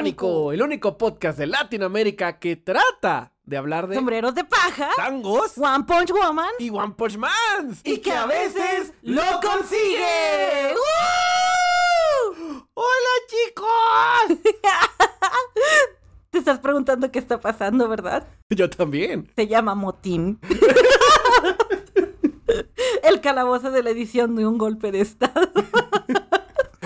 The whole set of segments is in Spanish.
Pánico, el único podcast de Latinoamérica que trata de hablar de Sombreros de paja, tangos One Punch Woman y One Punch Mans. y que a veces lo consigue. ¡Uh! ¡Hola chicos! Te estás preguntando qué está pasando, ¿verdad? Yo también. Se llama motín. El calabozo de la edición de un golpe de estado.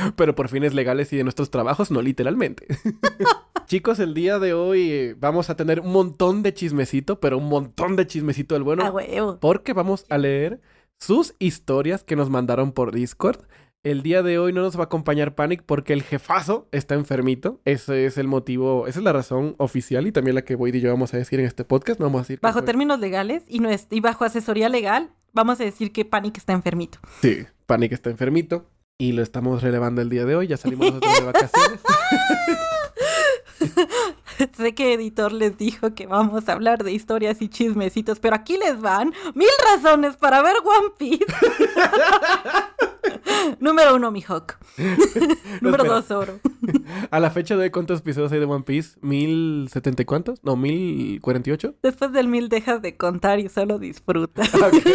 Pero por fines legales y de nuestros trabajos, no literalmente. Chicos, el día de hoy eh, vamos a tener un montón de chismecito, pero un montón de chismecito del bueno. A huevo. porque vamos a leer sus historias que nos mandaron por Discord. El día de hoy no nos va a acompañar Panic porque el jefazo está enfermito. Ese es el motivo, esa es la razón oficial y también la que Boyd y yo vamos a decir en este podcast. No vamos a decir. Bajo fue- términos legales y, no es- y bajo asesoría legal, vamos a decir que Panic está enfermito. Sí, Panic está enfermito y lo estamos relevando el día de hoy. Ya salimos nosotros de vacaciones. sé que editor les dijo que vamos a hablar de historias y chismecitos, pero aquí les van mil razones para ver One Piece. Número uno, mi Hawk. Número dos, Oro. A la fecha de hoy, ¿cuántos episodios hay de One Piece? ¿Mil setenta y cuántos? No, mil cuarenta y ocho. Después del mil dejas de contar y solo disfruta. Ok.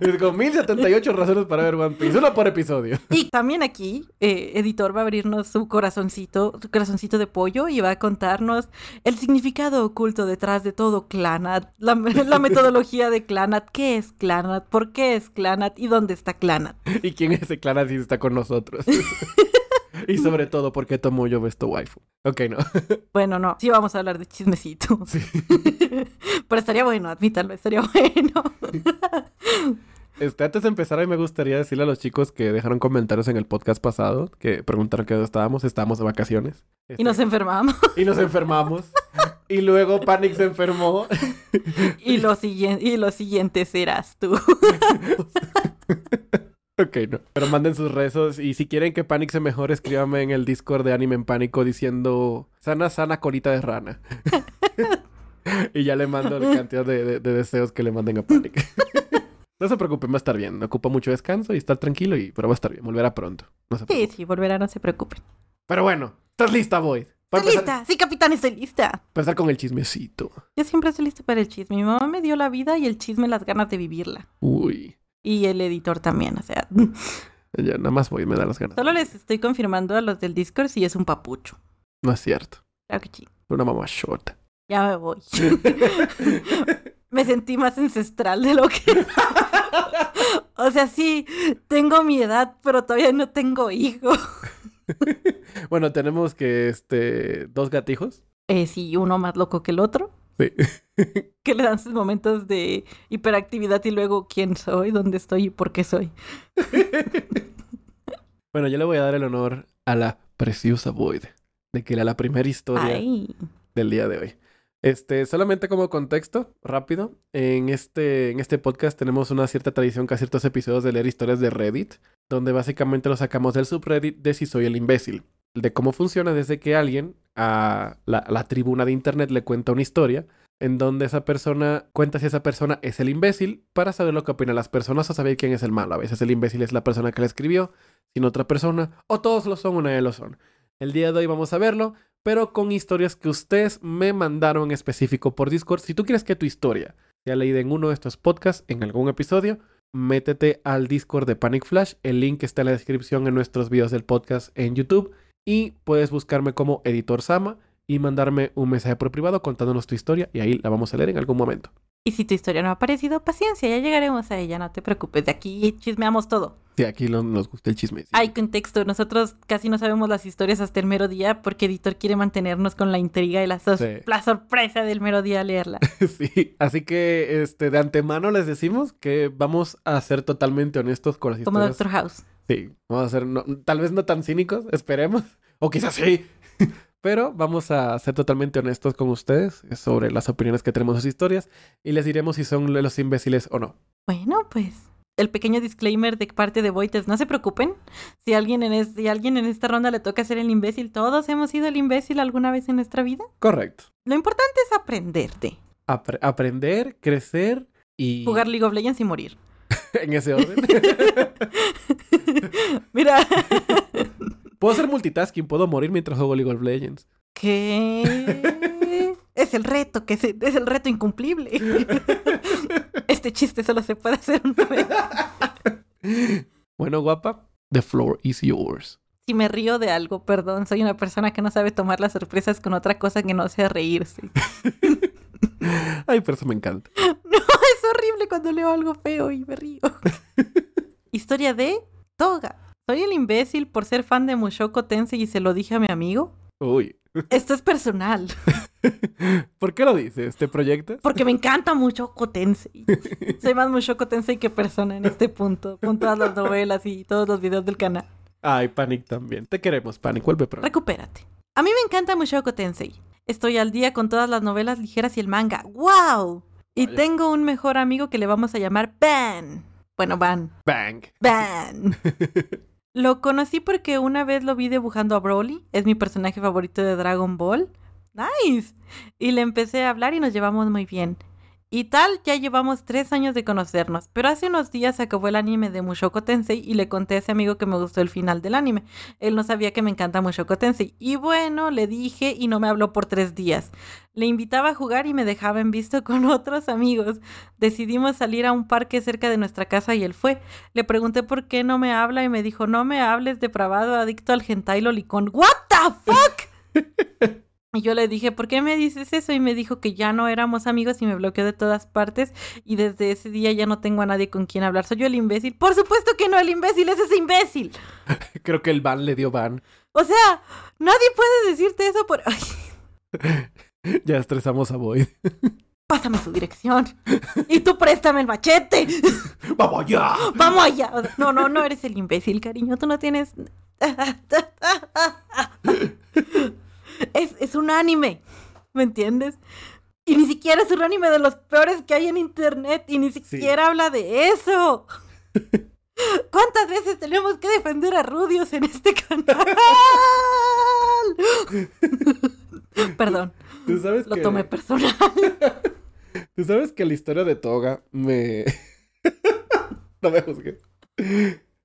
Es como 1078 razones para ver One Piece. Uno por episodio. Y también aquí, eh, editor va a abrirnos su corazoncito, su corazoncito de pollo y va a contarnos el significado oculto detrás de todo Clanat, la, la metodología de Clanat, qué es Clanat, por qué es Clanat y dónde está Clanat. ¿Y quién es ese Clara si está con nosotros? y sobre todo, ¿por qué tomo yo esto waifu? Ok, no. Bueno, no, sí vamos a hablar de chismecito. Pero estaría bueno, admítanlo, estaría bueno. Este, antes de empezar, a mí me gustaría decirle a los chicos que dejaron comentarios en el podcast pasado, que preguntaron que dónde estábamos. Estábamos de vacaciones. Y nos Este, enfermamos. y nos enfermamos. y luego Panic se enfermó. Y lo, siguiente, y lo siguiente serás tú. Ok, no. Pero manden sus rezos y si quieren que Panic se mejore, escríbanme en el Discord de Anime en Pánico diciendo sana, sana colita de rana. y ya le mando la cantidad de, de- de deseos que le manden a Panic. no se preocupen, va a estar bien. Ocupa mucho descanso y estar tranquilo, y, pero va a estar bien. Volverá pronto. No se Sí, sí, volverá, no se preocupen. Pero bueno, ¿estás lista? Para Estoy empezar, lista, sí, capitán, estoy lista. empezar con el chismecito. Yo siempre estoy lista para el chisme. Mi mamá me dio la vida y el chisme las ganas de vivirla. Uy, Y el editor también, o sea. ya nada más Boyd me da las ganas. Solo les estoy confirmando a los del Discord si es un papucho. No es cierto. Claro que sí. Una mamá short. Ya me voy. me sentí más ancestral de lo que. o sea, sí, tengo mi edad, pero todavía no tengo hijos. bueno, tenemos que, este, dos gatijos. Eh, sí, uno más loco que el otro. Sí. Que le dan sus momentos de hiperactividad y luego quién soy, dónde estoy y por qué soy. Bueno, yo le voy a dar el honor a la preciosa Void de que era la primera historia Ay. del día de hoy. Este, solamente como contexto, rápido, en este, en este podcast tenemos una cierta tradición que a ciertos episodios de leer historias de Reddit, donde básicamente lo sacamos del subreddit de si soy el imbécil, de cómo funciona desde que alguien a la, a la tribuna de internet le cuenta una historia en donde esa persona cuenta si esa persona es el imbécil para saber lo que opinan las personas o saber quién es el malo. A veces el imbécil es la persona que le escribió, sin otra persona, o todos lo son o nadie lo son. El día de hoy vamos a verlo, pero con historias que ustedes me mandaron en específico por Discord. Si tú quieres que tu historia sea leída en uno de estos podcasts, en algún episodio, métete al Discord de Panic Flash. El link está en la descripción en nuestros videos del podcast en YouTube. Y puedes buscarme como Editor Sama y mandarme un mensaje por privado contándonos tu historia y ahí la vamos a leer en algún momento. Y si tu historia no ha aparecido, paciencia, ya llegaremos a ella, no te preocupes. De aquí chismeamos todo. Sí, aquí lo- nos gusta el chisme. sí. Hay contexto, nosotros casi no sabemos las historias hasta el mero día porque editor quiere mantenernos con la intriga y la, Sí. la sorpresa del mero día leerla. Sí, así que este, de antemano les decimos que vamos a ser totalmente honestos con las Como historias. Doctor House. Sí, vamos a ser no- tal vez no tan cínicos, esperemos, o quizás sí, pero vamos a ser totalmente honestos con ustedes sobre las opiniones que tenemos de sus historias y les diremos si son los imbéciles o no. Bueno, pues el pequeño disclaimer de parte de Boites, no se preocupen. Si alguien en es- si alguien en esta ronda le toca ser el imbécil, todos hemos sido el imbécil alguna vez en nuestra vida. Correcto. Lo importante es aprenderte. Apre- aprender, crecer y... Jugar League of Legends y morir. en ese orden. Mira, Puedo hacer multitasking, puedo morir mientras juego League of Legends. ¿Qué? Es el reto, que es, es el reto incumplible. Este chiste solo se puede hacer una vez. Bueno, guapa, the floor is yours. Si me río de algo, perdón, soy una persona que no sabe tomar las sorpresas con otra cosa que no sea reírse. Ay, pero eso me encanta. No, es horrible cuando leo algo feo y me río. Historia de Toga. Soy el imbécil por ser fan de Mushoku Tensei y se lo dije a mi amigo. Uy. Esto es personal, ¿Por qué lo dices? ¿Te proyectas? porque me encanta Mushoku Tensei. Soy más Mushoku Tensei que persona en este punto, con todas las novelas y todos los videos del canal. Ay, Panic también. Te queremos, Panic. Vuelve pronto. Recupérate. A mí me encanta Mushoku Tensei. Estoy al día con todas las novelas ligeras y el manga. ¡Wow! Y Vaya. tengo un mejor amigo que le vamos a llamar Ban. Bueno, Van. Bang. Ban. Lo conocí porque una vez lo vi dibujando a Broly. Es mi personaje favorito de Dragon Ball. Nice. Y le empecé a hablar y nos llevamos muy bien. Y tal, ya llevamos tres años de conocernos. Pero hace unos días acabó el anime de Mushoku Tensei y le conté a ese amigo que me gustó el final del anime. Él no sabía que me encanta Mushoku Tensei. Y bueno, le dije y no me habló por tres días. Le invitaba a jugar y me dejaba en visto con otros amigos. Decidimos salir a un parque cerca de nuestra casa y él fue. Le pregunté por qué no me habla y me dijo, no me hables, depravado, adicto al hentai lolicón. ¿What the fuck? Y yo le dije, ¿por qué me dices eso? Y me dijo que ya no éramos amigos y me bloqueó de todas partes. Y desde ese día ya no tengo a nadie con quien hablar. ¿Soy yo el imbécil? Por supuesto que no, el imbécil es ese imbécil. Creo que el ban le dio ban. O sea, nadie puede decirte eso por... Ay, Ya estresamos a Void. pásame su dirección. Y tú préstame el machete. ¡Vamos ya! Vamos allá. No, no, no eres el imbécil, cariño. Tú no tienes. Es, es un anime. ¿Me entiendes? Y ni siquiera es un anime de los peores que hay en internet. Y ni siquiera habla de eso. ¿Cuántas veces tenemos que defender a Rudios en este canal? Perdón, Tú sabes lo que... tomé personal. Tú sabes que la historia de Toga me... no me juzgues.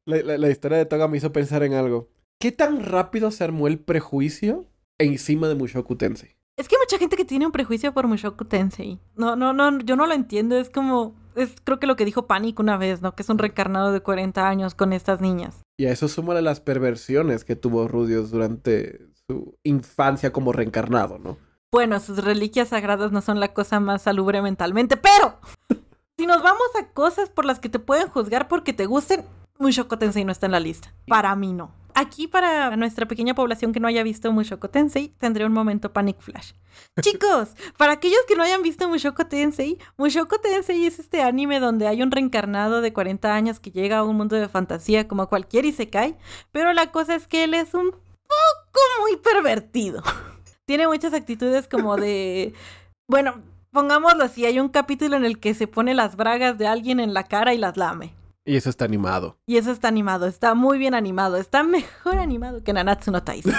La, la- la historia de Toga me hizo pensar en algo. ¿Qué tan rápido se armó el prejuicio encima de Mushoku Tensei? Es que hay mucha gente que tiene un prejuicio por Mushoku Tensei. No, no, no, yo no lo entiendo. Es como, es creo que lo que dijo Panic una vez, ¿no? Que es un reencarnado de 40 años con estas niñas. Y a eso súmale las perversiones que tuvo Rudios durante su infancia como reencarnado, ¿no? Bueno, sus reliquias sagradas no son la cosa más salubre mentalmente, pero si nos vamos a cosas por las que te pueden juzgar porque te gusten, Mushoku Tensei no está en la lista. Para mí no. Aquí para nuestra pequeña población que no haya visto Mushoku Tensei, tendré un momento Panic Flash. Chicos, para aquellos que no hayan visto Mushoku Tensei, Mushoku Tensei es este anime donde hay un reencarnado de 40 años que llega a un mundo de fantasía como cualquier Isekai, pero la cosa es que él es un poco muy pervertido. Tiene muchas actitudes como de... Bueno, pongámoslo así, hay un capítulo en el que se pone las bragas de alguien en la cara y las lame. Y eso está animado. Y eso está animado, está muy bien animado, está mejor animado que Nanatsu no Taizai.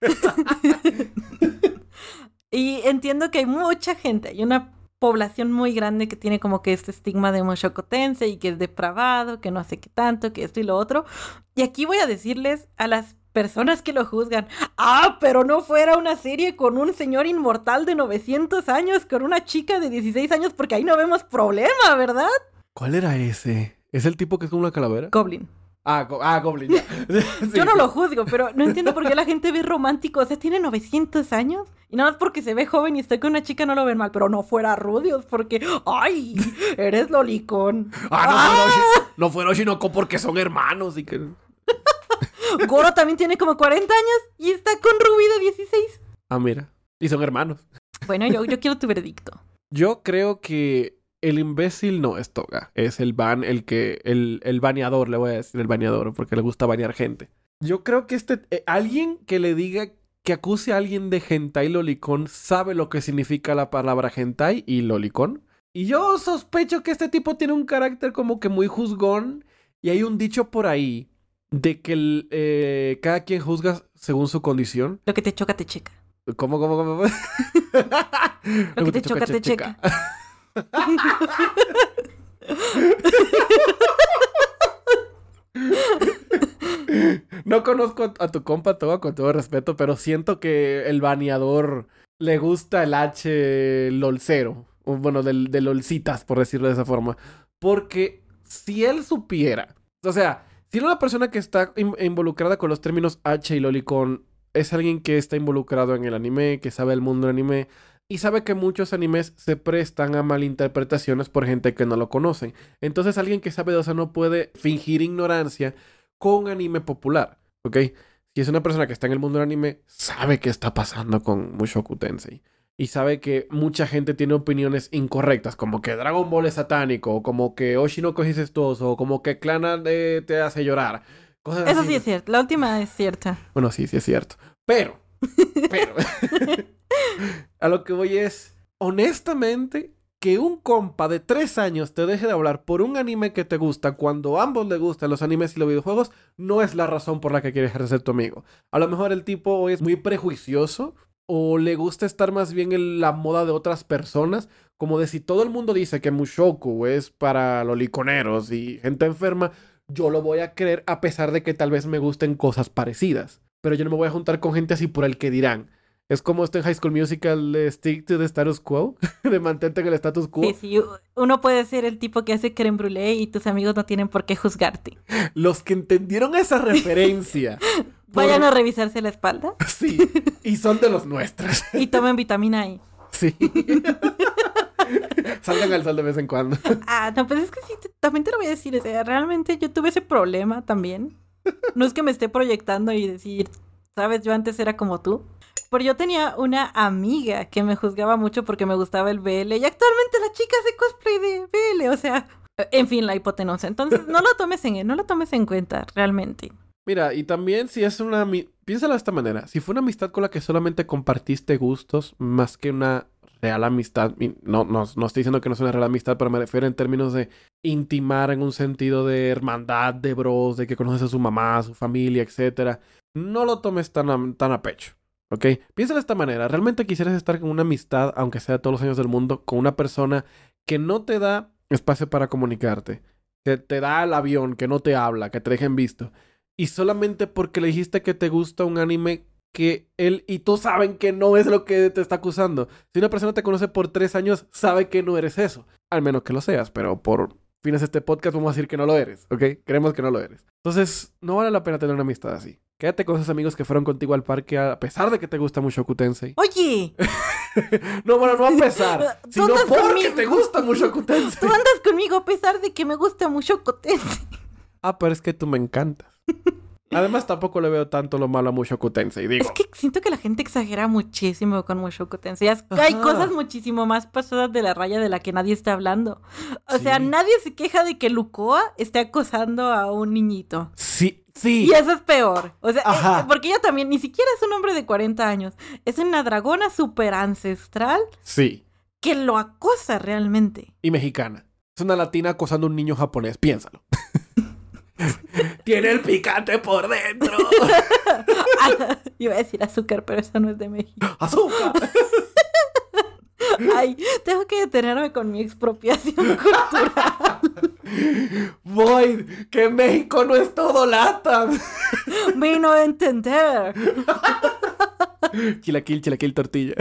y entiendo que hay mucha gente, hay una población muy grande que tiene como que este estigma de Mushoku Tensei y que es depravado, que no sé qué tanto, que esto y lo otro. Y aquí voy a decirles a las personas que lo juzgan, ah, pero no fuera una serie con un señor inmortal de 900 años, con una chica de 16 años, porque ahí no vemos problema, ¿verdad? ¿Cuál era ese? ¿Es el tipo que es como una calavera? Goblin. Ah, go- ah Goblin. ya. Sí. Yo no lo juzgo, pero no entiendo por qué la gente ve romántico. O sea, tiene 900 años y nada más porque se ve joven y está con una chica no lo ven mal, pero no fuera Rudios porque, ¡ay! Eres lolicón. Ah, no, fueron Shi- no fueron Shinoko porque son hermanos y que... Goro también tiene como 40 años y está con Ruby de 16. Ah, mira. Y son hermanos. Bueno, yo, yo quiero tu veredicto. Yo creo que el imbécil no es Toga. Es el ban, el que... El, el baneador, le voy a decir el baneador, porque le gusta banear gente. Yo creo que este... eh, alguien que le diga... Que acuse a alguien de hentai lolicón sabe lo que significa la palabra hentai y lolicón. Y yo sospecho que este tipo tiene un carácter como que muy juzgón. Y hay un dicho por ahí de que el, eh, cada quien juzga según su condición. Lo que te choca, te checa. ¿Cómo, cómo, cómo? Lo que te choca, te checa. No conozco a tu compa todo con todo respeto, pero siento que el baneador le gusta el H lolcero. Bueno, del, de lolcitas, por decirlo de esa forma. Porque si él supiera, o sea, si una persona que está in- involucrada con los términos H y lolicon es alguien que está involucrado en el anime, que sabe el mundo del anime y sabe que muchos animes se prestan a malinterpretaciones por gente que no lo conocen. Entonces alguien que sabe de eso no puede fingir ignorancia con anime popular, ¿ok? Si es una persona que está en el mundo del anime, sabe qué está pasando con Mushoku Tensei. Y sabe que mucha gente tiene opiniones incorrectas, como que Dragon Ball es satánico, o como que Oshinoko es incestuoso, o como que Clana eh, te hace llorar. Cosas Eso así. sí es cierto. La última es cierta. Bueno, sí, sí es cierto. Pero, pero, a lo que voy es, honestamente, que un compa de tres años te deje de hablar por un anime que te gusta cuando ambos le gustan los animes y los videojuegos, no es la razón por la que quieres ser tu amigo. A lo mejor el tipo es muy prejuicioso o le gusta estar más bien en la moda de otras personas, como de si todo el mundo dice que Mushoku es para los liconeros y gente enferma, yo lo voy a creer a pesar de que tal vez me gusten cosas parecidas. Pero yo no me voy a juntar con gente así por el que dirán. Es como esto en High School Musical de Stick to the Status Quo, de mantente en el status quo. Sí, sí. Uno puede ser el tipo que hace creme brûlée y tus amigos no tienen por qué juzgarte. Los que entendieron esa referencia. por- Vayan a revisarse la espalda Sí, y son de los nuestros. y tomen vitamina E. Sí. Salgan al sol de vez en cuando. Ah, no, pues es que sí, también te lo voy a decir. O sea, realmente yo tuve ese problema también. No es que me esté proyectando y decir, sabes, yo antes era como tú. Pero yo tenía una amiga que me juzgaba mucho porque me gustaba el BL y actualmente la chica hace cosplay de BL, o sea, en fin, la hipotenusa. Entonces, no lo tomes en, no lo tomes en cuenta, realmente. Mira, y también si es una... Piénsalo de esta manera. Si fue una amistad con la que solamente compartiste gustos más que una real amistad, no, no, no estoy diciendo que no es una real amistad, pero me refiero en términos de intimar en un sentido de hermandad, de bros, de que conoces a su mamá, a su familia, etcétera. No lo tomes tan a, tan a pecho. ¿Ok? Piensa de esta manera. ¿Realmente quisieras estar con una amistad, aunque sea todos los años del mundo, con una persona que no te da espacio para comunicarte? Que te da el avión, que no te habla, que te dejen visto. Y solamente porque le dijiste que te gusta un anime que él y tú saben que no es lo que te está acusando. Si una persona te conoce por tres años, sabe que no eres eso. Al menos que lo seas, pero por fines de este podcast vamos a decir que no lo eres, ¿ok? Creemos que no lo eres. Entonces, no vale la pena tener una amistad así. Quédate con esos amigos que fueron contigo al parque a pesar de que te gusta mucho Tensei. Oye, no, bueno, no a pesar, sino porque conmigo. te gusta mucho Tensei. tú andas conmigo a pesar de que me gusta mucho Cotense. Ah, pero es que tú me encantas. Además, tampoco le veo tanto lo malo a Mushoku Tensei, digo. Es que siento que la gente exagera muchísimo con Mushoku Tensei. Es- Hay Ajá. cosas muchísimo más pasadas de la raya de la que nadie está hablando. O sea, nadie se queja de que Lucoa esté acosando a un niñito. Sí, sí. Y eso es peor. O sea, Ajá. eh, porque ella también ni siquiera es un hombre de 40 años. Es una dragona súper ancestral Sí. que lo acosa realmente. Y mexicana. Es una latina acosando a un niño japonés, piénsalo. Tiene el picante por dentro. Iba a decir azúcar, pero eso no es de México. ¡Azúcar! Ay, tengo que detenerme con mi expropiación cultural. Void, que México no es todo lata. Vino a entender. Chilaquil, chilaquil, tortilla.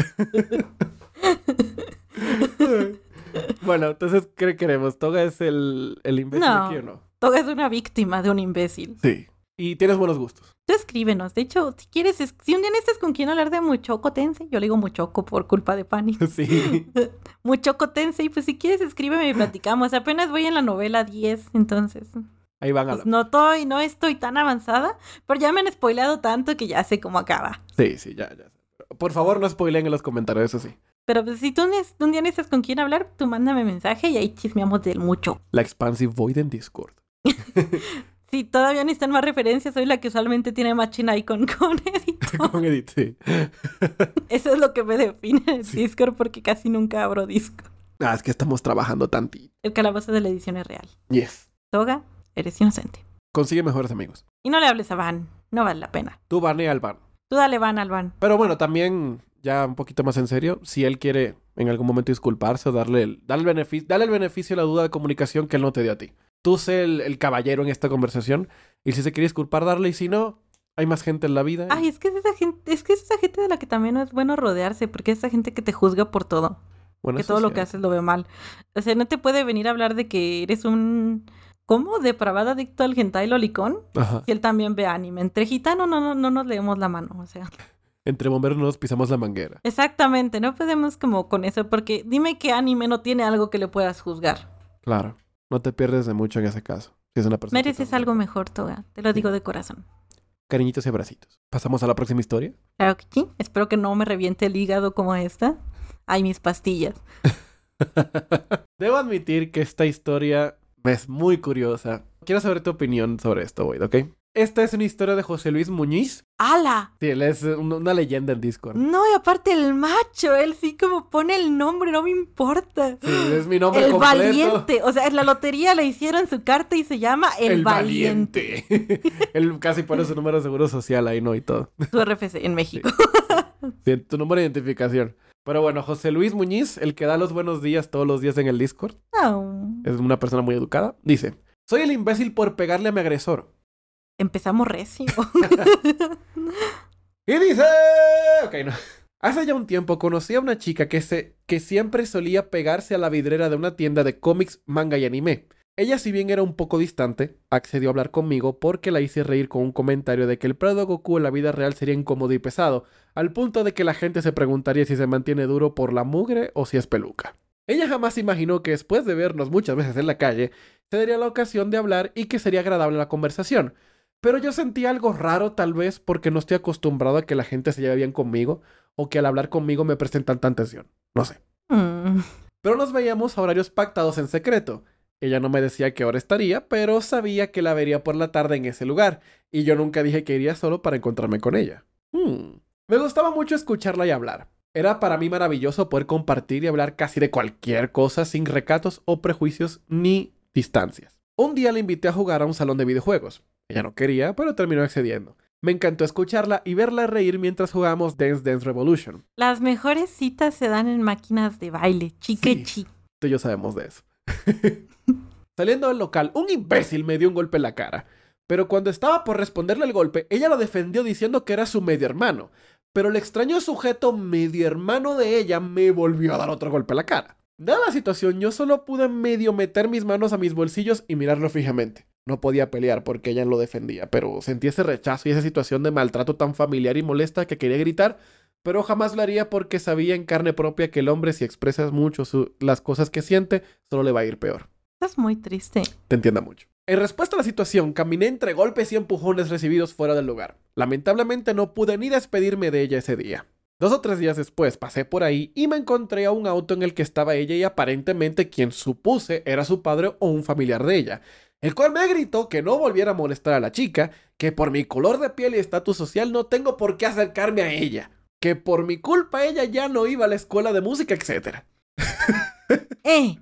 bueno, entonces, ¿qué queremos? ¿Toga es el, el imbécil No. aquí o no? Toga es una víctima de un imbécil. Sí. Y tienes buenos gustos. Tú escríbenos. De hecho, si quieres, es- si un día necesitas con quién hablar de Muchoco Tensei, yo le digo Muchoco por culpa de Pani. Sí. Muchoco Tensei, pues si quieres, escríbeme y platicamos. Apenas voy en la novela 10, entonces. Ahí van a pues, la... no, estoy, no estoy tan avanzada, pero ya me han spoileado tanto que ya sé cómo acaba. Sí, sí, ya, ya. Por favor, no spoileen en los comentarios, eso sí. Pero pues, si tú un día necesitas con quién hablar, tú mándame mensaje y ahí chismeamos del mucho. La Expansive Void en Discord. Si todavía necesitan más referencias, soy la que usualmente tiene Machine Icon con editor. Con Edith, sí. Eso es lo que me define en Sí. Discord porque casi nunca abro disco. Ah, es que estamos trabajando tantito. El calabozo de la edición es real. Yes. Toga, eres inocente. Consigue mejores amigos. Y no le hables a Van, no vale la pena. Tú banea al Van. Tú dale Van al Van. Pero bueno, también, ya un poquito más en serio, si él quiere en algún momento disculparse o darle el, darle el beneficio, darle el beneficio a la duda de comunicación que él no te dio a ti. Tú sé el, el caballero en esta conversación y si se quiere disculpar, darle y si no, Hay más gente en la vida. Ay, es que es esa gente, es que es esa gente de la que también no es bueno rodearse, porque es esa gente que te juzga por todo. Bueno, que todo sí lo que haces lo ve mal. O sea, no te puede venir a hablar de que eres un ¿cómo? depravado adicto al hentai lolicón. Ajá. Si él también ve anime. Entre gitanos no, no, no nos leemos la mano, o sea. Entre bomberos no nos pisamos la manguera. Exactamente, no podemos como con eso, porque dime qué anime no tiene algo que le puedas juzgar. Claro. No te pierdes de mucho en ese caso. Si es una persona. Mereces algo mejor, Toga. Te lo digo de corazón. Cariñitos y abracitos. Pasamos a la próxima historia. Claro que sí. Espero que no me reviente el hígado como esta. Ay, mis pastillas. Debo admitir que esta historia es muy curiosa. Quiero saber tu opinión sobre esto, Wade, ¿ok? Esta es una historia de José Luis Muñiz. ¡Hala! Sí, él es un- una leyenda en Discord. No, y aparte el macho, él sí como pone el nombre, no me importa. Sí, es mi nombre el completo. valiente. O sea, en la lotería le hicieron su carta y se llama El, valiente. él casi pone su número de seguro social ahí, ¿no? Y todo. Su RFC en México. Sí, tu número de identificación. Pero bueno, José Luis Muñiz, el que da los buenos días todos los días en el Discord, Oh. es una persona muy educada, dice, soy el imbécil por pegarle a mi agresor. Empezamos recio. Y dice... Ok, no. Hace ya un tiempo conocí a una chica que, se, que siempre solía pegarse a la vidrera de una tienda de cómics, manga y anime. Ella, si bien era un poco distante, accedió a hablar conmigo porque la hice reír con un comentario de que el Prado Goku en la vida real sería incómodo y pesado, al punto de que la gente se preguntaría si se mantiene duro por la mugre o si es peluca. Ella jamás imaginó que después de vernos muchas veces en la calle, se daría la ocasión de hablar y que sería agradable la conversación. Pero yo sentí algo raro tal vez porque no estoy acostumbrado a que la gente se lleve bien conmigo o que al hablar conmigo me presten tanta atención. No sé. Mm. Pero nos veíamos a horarios pactados en secreto. Ella no me decía qué hora estaría, pero sabía que la vería por la tarde en ese lugar, y yo nunca dije que iría solo para encontrarme con ella. Hmm. Me gustaba mucho escucharla y hablar. Era para mí maravilloso poder compartir y hablar casi de cualquier cosa sin recatos o prejuicios ni distancias. Un día la invité a jugar a un salón de videojuegos. Ella no quería, pero terminó accediendo. Me encantó escucharla y verla reír mientras jugábamos Dance Dance Revolution. Las mejores citas se dan en máquinas de baile. Chique Sí. Tú y yo sabemos de eso. Saliendo del local, un imbécil me dio un golpe en la cara. Pero cuando estaba por responderle el golpe, ella lo defendió diciendo que era su medio hermano. Pero el extraño sujeto medio hermano de ella me volvió a dar otro golpe en la cara. Dada la situación, yo solo pude medio meter mis manos a mis bolsillos y mirarlo fijamente. No podía pelear porque ella lo defendía, pero sentí ese rechazo y esa situación de maltrato tan familiar y molesta que quería gritar, pero jamás lo haría porque sabía en carne propia que el hombre si expresas mucho su- las cosas que siente, solo le va a ir peor. Estás muy triste. Te entienda mucho. En respuesta a la situación, caminé entre golpes y empujones recibidos fuera del lugar. Lamentablemente no pude ni despedirme de ella ese día. Dos o tres días después pasé por ahí y me encontré a un auto en el que estaba ella y aparentemente quien supuse era su padre o un familiar de ella, el cual me gritó que no volviera a molestar a la chica, que por mi color de piel y estatus social no tengo por qué acercarme a ella, que por mi culpa ella ya no iba a la escuela de música, etc. ¡Eh!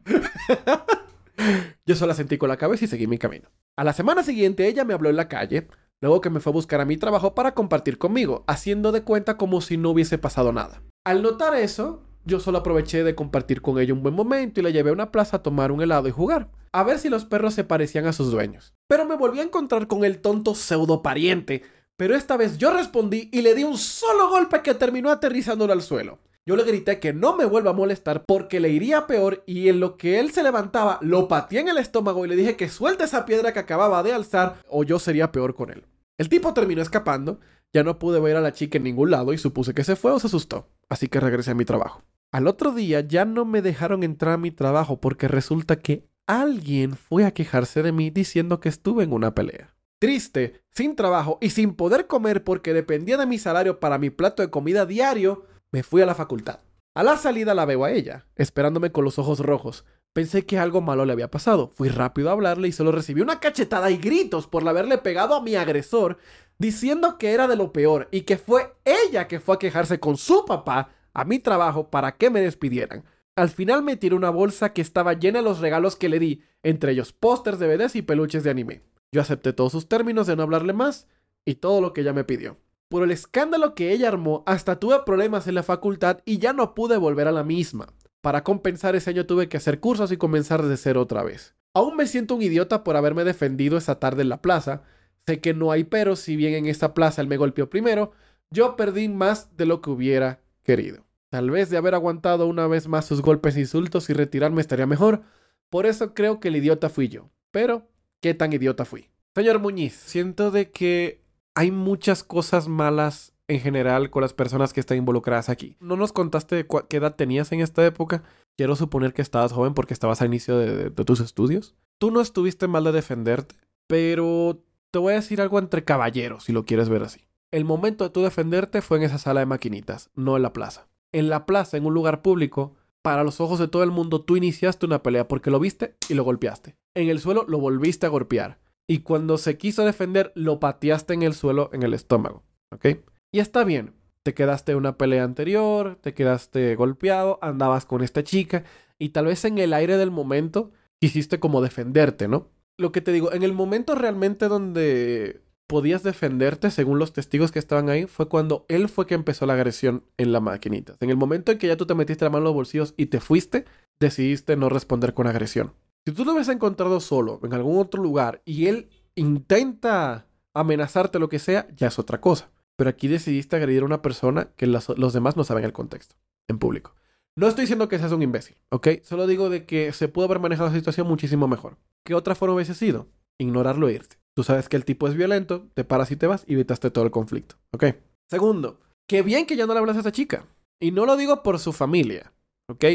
Yo solo sentí con la cabeza y seguí mi camino. A la semana siguiente ella me habló en la calle, luego que me fue a buscar a mi trabajo para compartir conmigo, haciendo de cuenta como si no hubiese pasado nada. Al notar eso, yo solo aproveché de compartir con ella un buen momento y la llevé a una plaza a tomar un helado y jugar, a ver si los perros se parecían a sus dueños. Pero me volví a encontrar con el tonto pseudo pariente, pero esta vez yo respondí y le di un solo golpe que terminó aterrizándolo al suelo. Yo le grité que no me vuelva a molestar porque le iría peor y en lo que él se levantaba lo pateé en el estómago y le dije que suelte esa piedra que acababa de alzar o yo sería peor con él. El tipo terminó escapando, ya no pude ver a la chica en ningún lado y supuse que se fue o se asustó, así que regresé a mi trabajo. Al otro día ya no me dejaron entrar a mi trabajo porque resulta que alguien fue a quejarse de mí diciendo que estuve en una pelea. Triste, sin trabajo y sin poder comer porque dependía de mi salario para mi plato de comida diario, me fui a la facultad. A la salida la veo a ella, esperándome con los ojos rojos. Pensé que algo malo le había pasado. Fui rápido a hablarle y solo recibí una cachetada y gritos por haberle pegado a mi agresor, diciendo que era de lo peor y que fue ella que fue a quejarse con su papá a mi trabajo para que me despidieran. Al final me tiró una bolsa que estaba llena de los regalos que le di, entre ellos pósters, DVDs y peluches de anime. Yo acepté todos sus términos de no hablarle más y todo lo que ella me pidió. Por el escándalo que ella armó, hasta tuve problemas en la facultad y ya no pude volver a la misma. Para compensar ese año tuve que hacer cursos y comenzar desde cero otra vez. Aún me siento un idiota por haberme defendido esa tarde en la plaza. Sé que no hay pero, si bien en esta plaza él me golpeó primero, yo perdí más de lo que hubiera querido. Tal vez de haber aguantado una vez más sus golpes e insultos y retirarme estaría mejor. Por eso creo que el idiota fui yo. Pero, ¿qué tan idiota fui? Señor Muñiz, siento de que hay muchas cosas malas en general con las personas que están involucradas aquí. ¿No nos contaste qué edad tenías en esta época? Quiero suponer que estabas joven porque estabas al inicio de, de tus estudios. Tú no estuviste mal de defenderte, pero te voy a decir algo entre caballeros, si lo quieres ver así. El momento de tú defenderte fue en esa sala de maquinitas, no en la plaza. En la plaza, en un lugar público, para los ojos de todo el mundo, tú iniciaste una pelea porque lo viste y lo golpeaste. En el suelo lo volviste a golpear. Y cuando se quiso defender, lo pateaste en el suelo, en el estómago. ¿Ok? Y está bien. Te quedaste en una pelea anterior, te quedaste golpeado, andabas con esta chica y tal vez en el aire del momento quisiste como defenderte, ¿no? Lo que te digo, en el momento realmente donde podías defenderte, según los testigos que estaban ahí, fue cuando él fue que empezó la agresión en la maquinita. En el momento en que ya tú te metiste la mano en los bolsillos y te fuiste, decidiste no responder con agresión. Si tú lo hubieras encontrado solo en algún otro lugar y él intenta amenazarte lo que sea, ya es otra cosa. Pero aquí decidiste agredir a una persona que los, los demás no saben el contexto, en público. No estoy diciendo que seas un imbécil, ¿ok? Solo digo de que se pudo haber manejado la situación muchísimo mejor. ¿Qué otra forma hubiese sido? Ignorarlo e irte. Tú sabes que el tipo es violento, te paras y te vas y evitaste todo el conflicto. ¿Ok? Segundo, qué bien que ya no le hablas a esa chica. Y no lo digo por su familia. ¿Ok?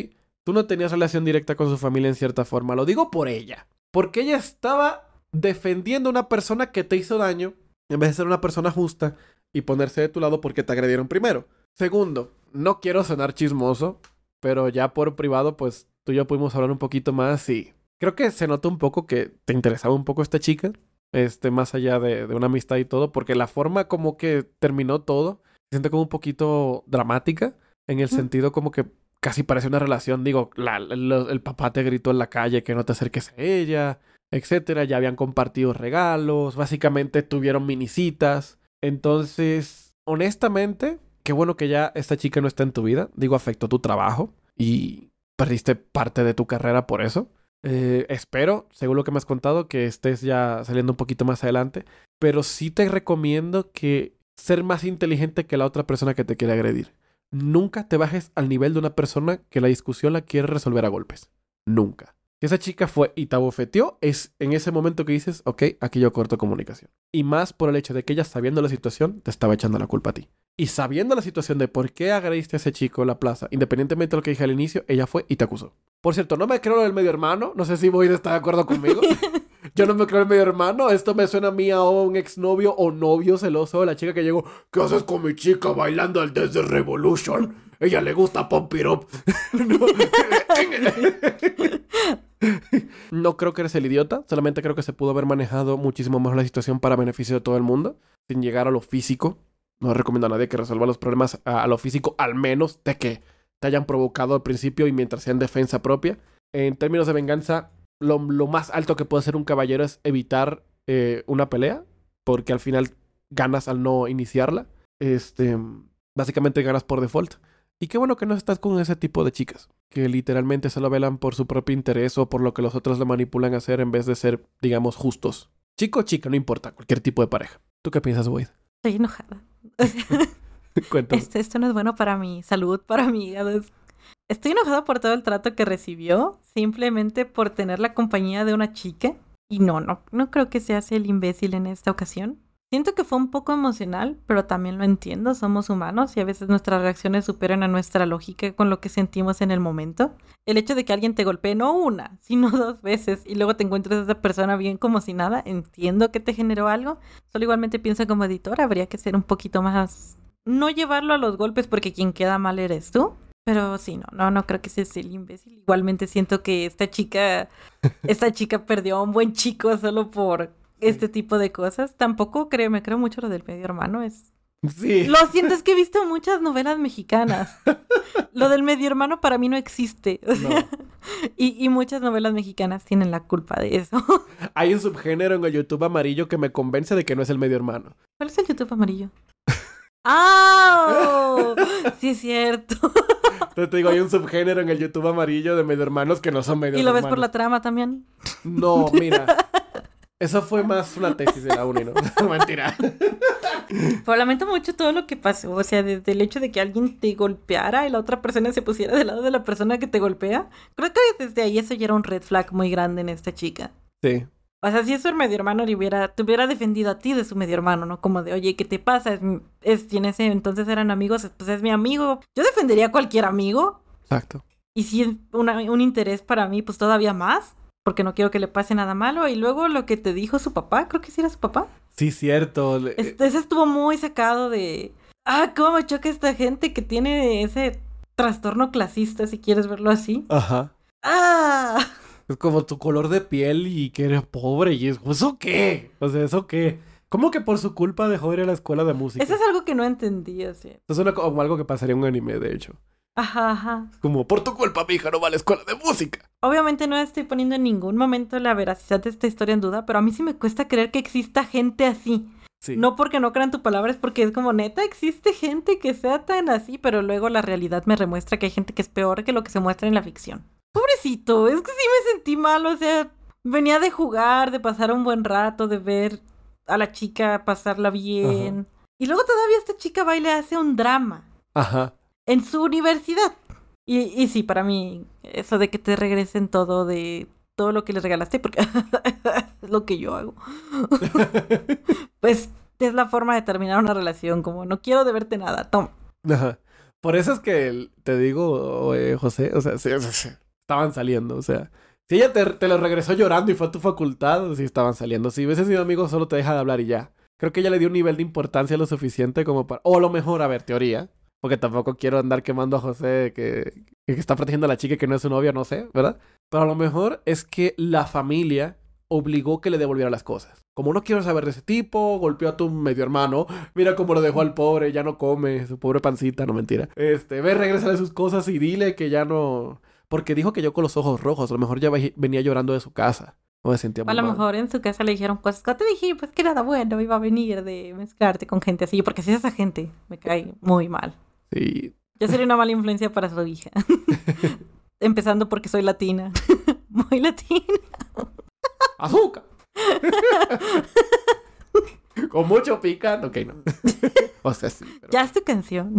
Tú no tenías relación directa con su familia en cierta forma. Lo digo por ella. Porque ella estaba defendiendo a una persona que te hizo daño en vez de ser una persona justa y ponerse de tu lado porque te agredieron primero. Segundo, no quiero sonar chismoso, pero ya por privado, pues tú y yo pudimos hablar un poquito más y creo que se notó un poco que te interesaba un poco esta chica este, más allá de, una amistad y todo, porque la forma como que terminó todo se siente como un poquito dramática, en el sentido como que casi parece una relación, digo, el papá te gritó en la calle que no te acerques a ella, etcétera, ya habían compartido regalos, básicamente tuvieron minicitas, entonces, honestamente, qué bueno que ya esta chica no está en tu vida, digo, afectó tu trabajo y perdiste parte de tu carrera por eso. Eh, espero, según lo que me has contado, que estés ya saliendo un poquito más adelante. Pero sí te recomiendo que ser más inteligente que la otra persona que te quiere agredir. Nunca te bajes al nivel de una persona que la discusión la quiere resolver a golpes. Nunca. Si esa chica fue y te abofeteó, es en ese momento que dices, ok, aquí yo corto comunicación. Y más por el hecho de que ella, sabiendo la situación, te estaba echando la culpa a ti. Y sabiendo la situación de por qué agrediste a ese chico en la plaza, independientemente de lo que dije al inicio, ella fue y te acusó. Por cierto, no me creo el medio hermano. No sé si voy a estar de acuerdo conmigo. Yo no me creo el medio hermano. Esto me suena a mí a un exnovio o novio celoso de la chica que llegó. ¿Qué haces con mi chica bailando al Desert Revolution? Ella le gusta Pump It Up. no creo que eres el idiota. Solamente creo que se pudo haber manejado muchísimo más la situación para beneficio de todo el mundo. Sin llegar a lo físico. No recomiendo a nadie que resuelva los problemas a, lo físico, al menos de que te hayan provocado al principio y mientras sea en defensa propia. En términos de venganza, lo, más alto que puede hacer un caballero es evitar eh, una pelea, porque al final ganas al no iniciarla. Este, básicamente ganas por default. Y qué bueno que no estás con ese tipo de chicas, que literalmente solo velan por su propio interés o por lo que los otros le manipulan a hacer en vez de ser, digamos, justos. Chico o chica, no importa, cualquier tipo de pareja. ¿Tú qué piensas, Boyd? Estoy enojada. esto, no es bueno para mi salud, para mi Estoy enojada por todo el trato que recibió, simplemente por tener la compañía de una chica. Y no, no, no creo que se hace el imbécil en esta ocasión. Siento que fue un poco emocional, pero también lo entiendo, somos humanos y a veces nuestras reacciones superan a nuestra lógica con lo que sentimos en el momento. El hecho de que alguien te golpee no una, sino dos veces y luego te encuentres a esa persona bien como si nada, entiendo que te generó algo. Solo igualmente pienso como editor, habría que ser un poquito más... No llevarlo a los golpes porque quien queda mal eres tú, pero sí, no, no, no creo que sea el imbécil. Igualmente siento que esta chica, esta chica perdió a un buen chico solo por este tipo de cosas. Tampoco creo, me creo mucho lo del medio hermano, es... Sí. Lo siento, es que he visto muchas novelas mexicanas. lo del medio hermano para mí no existe. y, y, muchas novelas mexicanas tienen la culpa de eso. Hay un subgénero en el YouTube amarillo que me convence de que no es el medio hermano. ¿Cuál es el YouTube amarillo? ¡Ah! sí es cierto. Entonces te digo, hay un subgénero en el YouTube amarillo de medio hermanos que no son medio hermanos. ¿Y lo ves por la trama también? No, mira. Eso fue más una tesis de la uni, ¿no? Mentira. Pero lamento mucho todo lo que pasó. O sea, desde el hecho de que alguien te golpeara y la otra persona se pusiera del lado de la persona que te golpea. Creo que desde ahí eso ya era un red flag muy grande en esta chica. Sí. O sea, si eso el medio hermano le hubiera, te hubiera defendido a ti de su medio hermano, ¿no? Como de, oye, ¿qué te pasa? Es, es, en ese entonces eran amigos, pues es mi amigo. Yo defendería a cualquier amigo. Exacto. Y si es una- un interés para mí, pues todavía más. Porque no quiero que le pase nada malo. Y luego lo que te dijo su papá, creo que sí era su papá. Sí, cierto. Este, ese estuvo muy sacado de. Ah, cómo me choca esta gente que tiene ese trastorno clasista, si quieres verlo así. Ajá. ¡Ah! Es como tu color de piel y que eres pobre y es, ¿eso qué? O sea, ¿eso qué? ¿Cómo que por su culpa dejó de ir a la escuela de música? Eso es algo que no entendí, así. Eso suena como algo que pasaría en un anime, de hecho. Ajá, ajá. Como, por tu culpa mi hija no va a la escuela de música. Obviamente no estoy poniendo en ningún momento la veracidad de esta historia en duda, pero a mí sí me cuesta creer que exista gente así. Sí. No porque no crean tu palabra, es porque es como neta, existe gente que sea tan así, pero luego la realidad me remuestra que hay gente que es peor que lo que se muestra en la ficción. Pobrecito, es que sí me sentí mal, o sea, venía de jugar, de pasar un buen rato, de ver a la chica pasarla bien. Y luego todavía esta chica va y le hace un drama Ajá. En su universidad. Y, y sí, para mí, eso de que te regresen todo de todo lo que les regalaste, porque es lo que yo hago. pues es la forma de terminar una relación, como no quiero deberte nada, toma. Ajá. Por eso es que te digo, eh, José, o sea, sí, sí, sí, estaban saliendo, o sea. Si ella te, te lo regresó llorando y fue a tu facultad, sí estaban saliendo. Si hubiese sido amigo, solo te deja de hablar y ya. Creo que ella le dio un nivel de importancia lo suficiente como para... O a lo mejor, a ver, teoría. Porque tampoco quiero andar quemando a José que, que está protegiendo a la chica que no es su novia, no sé, ¿verdad? Pero a lo mejor es que la familia obligó que le devolviera las cosas. Como no quiero saber de ese tipo, golpeó a tu medio hermano, mira cómo lo dejó al pobre, ya no come, su pobre pancita, no mentira. Este, ve, regrésale sus cosas y dile que ya no... Porque dijo que yo con los ojos rojos, a lo mejor ya ve- venía llorando de su casa. No me sentía muy A lo mal. mejor en su casa le dijeron cosas que te dije, pues que nada bueno iba a venir de mezclarte con gente así, porque si es esa gente, me cae muy mal. Sí. Yo sería una mala influencia para su hija. Empezando porque soy latina. muy latina. ¡Azúcar! con mucho pican. Ok, no. o sea, sí. pero- Ya es tu canción.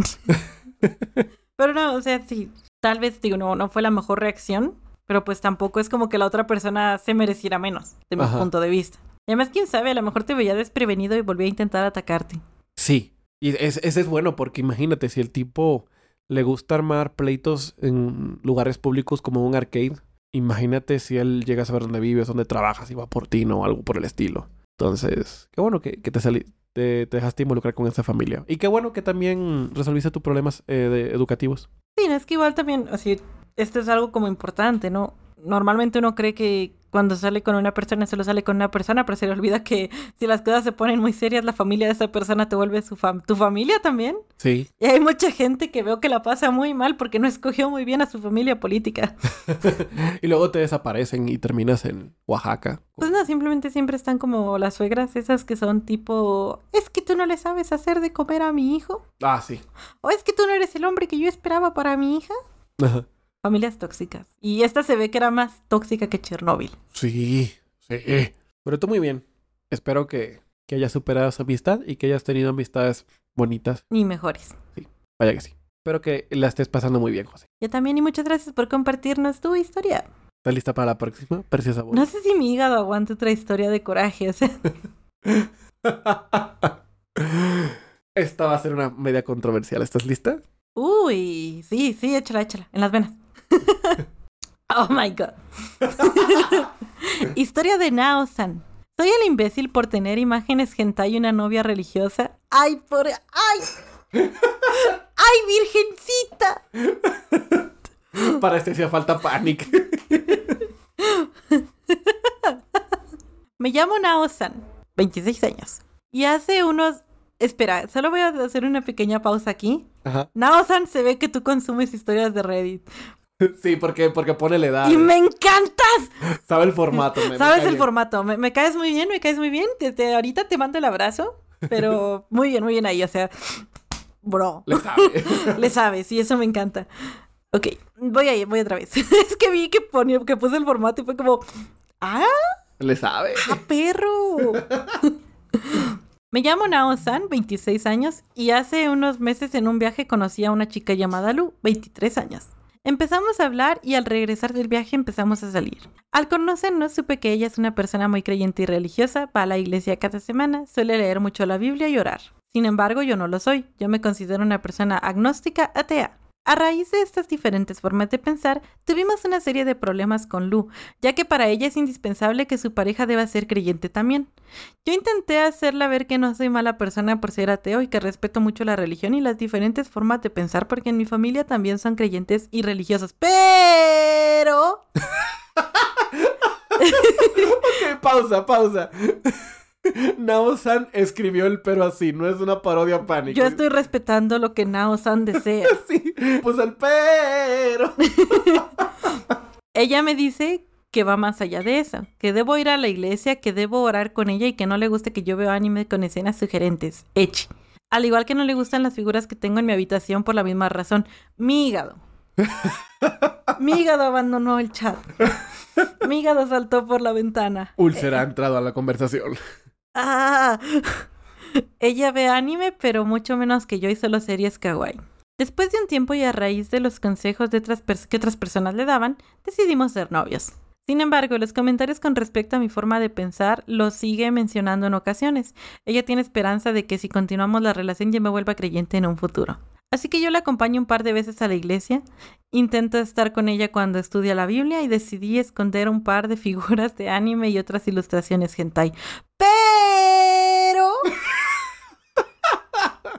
pero no, o sea, sí, tal vez digo, no, no fue la mejor reacción, pero pues tampoco es como que la otra persona se mereciera menos, de mi Ajá. punto de vista. Y además, quién sabe, a lo mejor te veía desprevenido y volvía a intentar atacarte. Sí. Y es- ese es bueno porque imagínate si el tipo le gusta armar pleitos en lugares públicos como un arcade. Imagínate si él llega a saber dónde vives, dónde trabajas y va por ti, ¿no? Algo por el estilo. Entonces, qué bueno que, que te, sali- te, te dejaste involucrar con esta familia. Y qué bueno que también resolviste tus problemas eh, educativos. Sí, es que igual también, así, esto es algo como importante, ¿no? Normalmente uno cree que cuando sale con una persona solo sale con una persona, pero se le olvida que si las cosas se ponen muy serias, la familia de esa persona te vuelve su fam tu familia también. Sí. Y hay mucha gente que veo que la pasa muy mal porque no escogió muy bien a su familia política. y luego te desaparecen y terminas en Oaxaca. Pues no, simplemente siempre están como las suegras esas que son tipo, es que tú no le sabes hacer de comer a mi hijo, Ah, sí. o es que tú no eres el hombre que yo esperaba para mi hija. Ajá. Familias tóxicas. Y esta se ve que era más tóxica que Chernóbil. Sí, sí. Pero tú muy bien. Espero que, que hayas superado esa amistad y que hayas tenido amistades bonitas. Ni mejores. Vaya que sí. Espero que la estés pasando muy bien, José. Yo también y muchas gracias por compartirnos tu historia. ¿Estás lista para la próxima? Preciosa voz. No sé si mi hígado aguanta otra historia de coraje. O sea, Esta va a ser una media controversial. ¿Estás lista? uy, sí, sí, échala, échala, en las venas. oh my god. historia de Nao-san. Soy el imbécil por tener imágenes hentai y una novia religiosa. Ay, por... Ay. Ay, virgencita. Para este hacía falta panic. Me llamo Nao-san, 26 años. Y hace unos... Espera, solo voy a hacer una pequeña pausa aquí. Nao-san se ve que tú consumes historias de Reddit. Sí, porque, porque pone la edad. ¡Y me encantas! Sabe el formato. me- Sabes el formato. Me, me caes muy bien, me caes muy bien. Desde ahorita te mando el abrazo. Pero muy bien, muy bien ahí. O sea, bro. Le sabe. Le sabes, y eso me encanta. Ok, voy ahí, voy otra vez. es que vi que, ponía, que puse el formato y fue como... ¡Ah, Le sabe. ah, perro! Me llamo Nao-san, 26 años, y hace unos meses en un viaje conocí a una chica llamada Lu, 23 años. Empezamos a hablar y al regresar del viaje empezamos a salir. Al conocernos supe que ella es una persona muy creyente y religiosa, va a la iglesia cada semana, suele leer mucho la Biblia y orar. Sin embargo, yo no lo soy, yo me considero una persona agnóstica atea. A raíz de estas diferentes formas de pensar, tuvimos una serie de problemas con Lu, ya que para ella es indispensable que su pareja deba ser creyente también. Yo intenté hacerla ver que no soy mala persona por ser ateo y que respeto mucho la religión y las diferentes formas de pensar porque en mi familia también son creyentes y religiosos. Pero... pausa, pausa. Nao-san escribió el pero así, no es una parodia pánica. Yo estoy respetando lo que Nao-san desea. sí, pues el pero. Ella me dice que va más allá de eso, que debo ir a la iglesia, que debo orar con ella y que no le guste que yo vea anime con escenas sugerentes. Echi. Al igual que no le gustan las figuras que tengo en mi habitación por la misma razón. Mi hígado. Mi hígado abandonó el chat. Mi hígado saltó por la ventana. Úlcera ha entrado a la conversación. Ah. Ella ve anime, pero mucho menos que yo y solo series kawaii. Después de un tiempo y a raíz de los consejos de otras que otras personas le daban, decidimos ser novios. Sin embargo, los comentarios con respecto a mi forma de pensar los sigue mencionando en ocasiones. Ella tiene esperanza de que si continuamos la relación ya me vuelva creyente en un futuro. Así que yo la acompaño un par de veces a la iglesia, intento estar con ella cuando estudia la Biblia y decidí esconder un par de figuras de anime y otras ilustraciones hentai. Pero...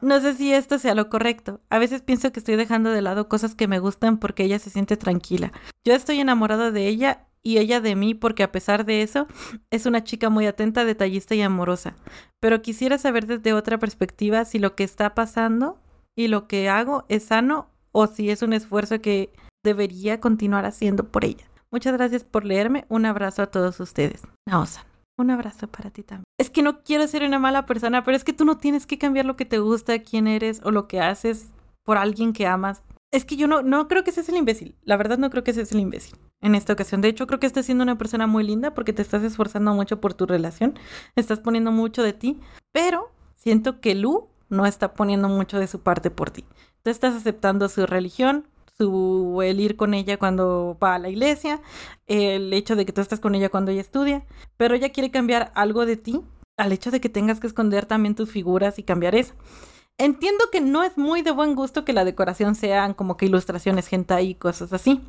No sé si esto sea lo correcto. A veces pienso que estoy dejando de lado cosas que me gustan porque ella se siente tranquila. Yo estoy enamorado de ella y ella de mí porque a pesar de eso es una chica muy atenta, detallista y amorosa. Pero quisiera saber desde otra perspectiva si lo que está pasando y lo que hago es sano o si es un esfuerzo que debería continuar haciendo por ella. Muchas gracias por leerme. Un abrazo a todos ustedes. Naosa. Un abrazo para ti también. Es que no quiero ser una mala persona, pero es que tú no tienes que cambiar lo que te gusta, quién eres o lo que haces por alguien que amas. Es que yo no, no creo que seas el imbécil. La verdad no creo que seas el imbécil en esta ocasión. De hecho, creo que estás siendo una persona muy linda porque te estás esforzando mucho por tu relación. Estás poniendo mucho de ti. Pero siento que Lu no está poniendo mucho de su parte por ti. Tú estás aceptando su religión, su el ir con ella cuando va a la iglesia, el hecho de que tú estás con ella cuando ella estudia, pero ella quiere cambiar algo de ti al hecho de que tengas que esconder también tus figuras y cambiar eso. Entiendo que no es muy de buen gusto que la decoración sean como que ilustraciones hentai y cosas así.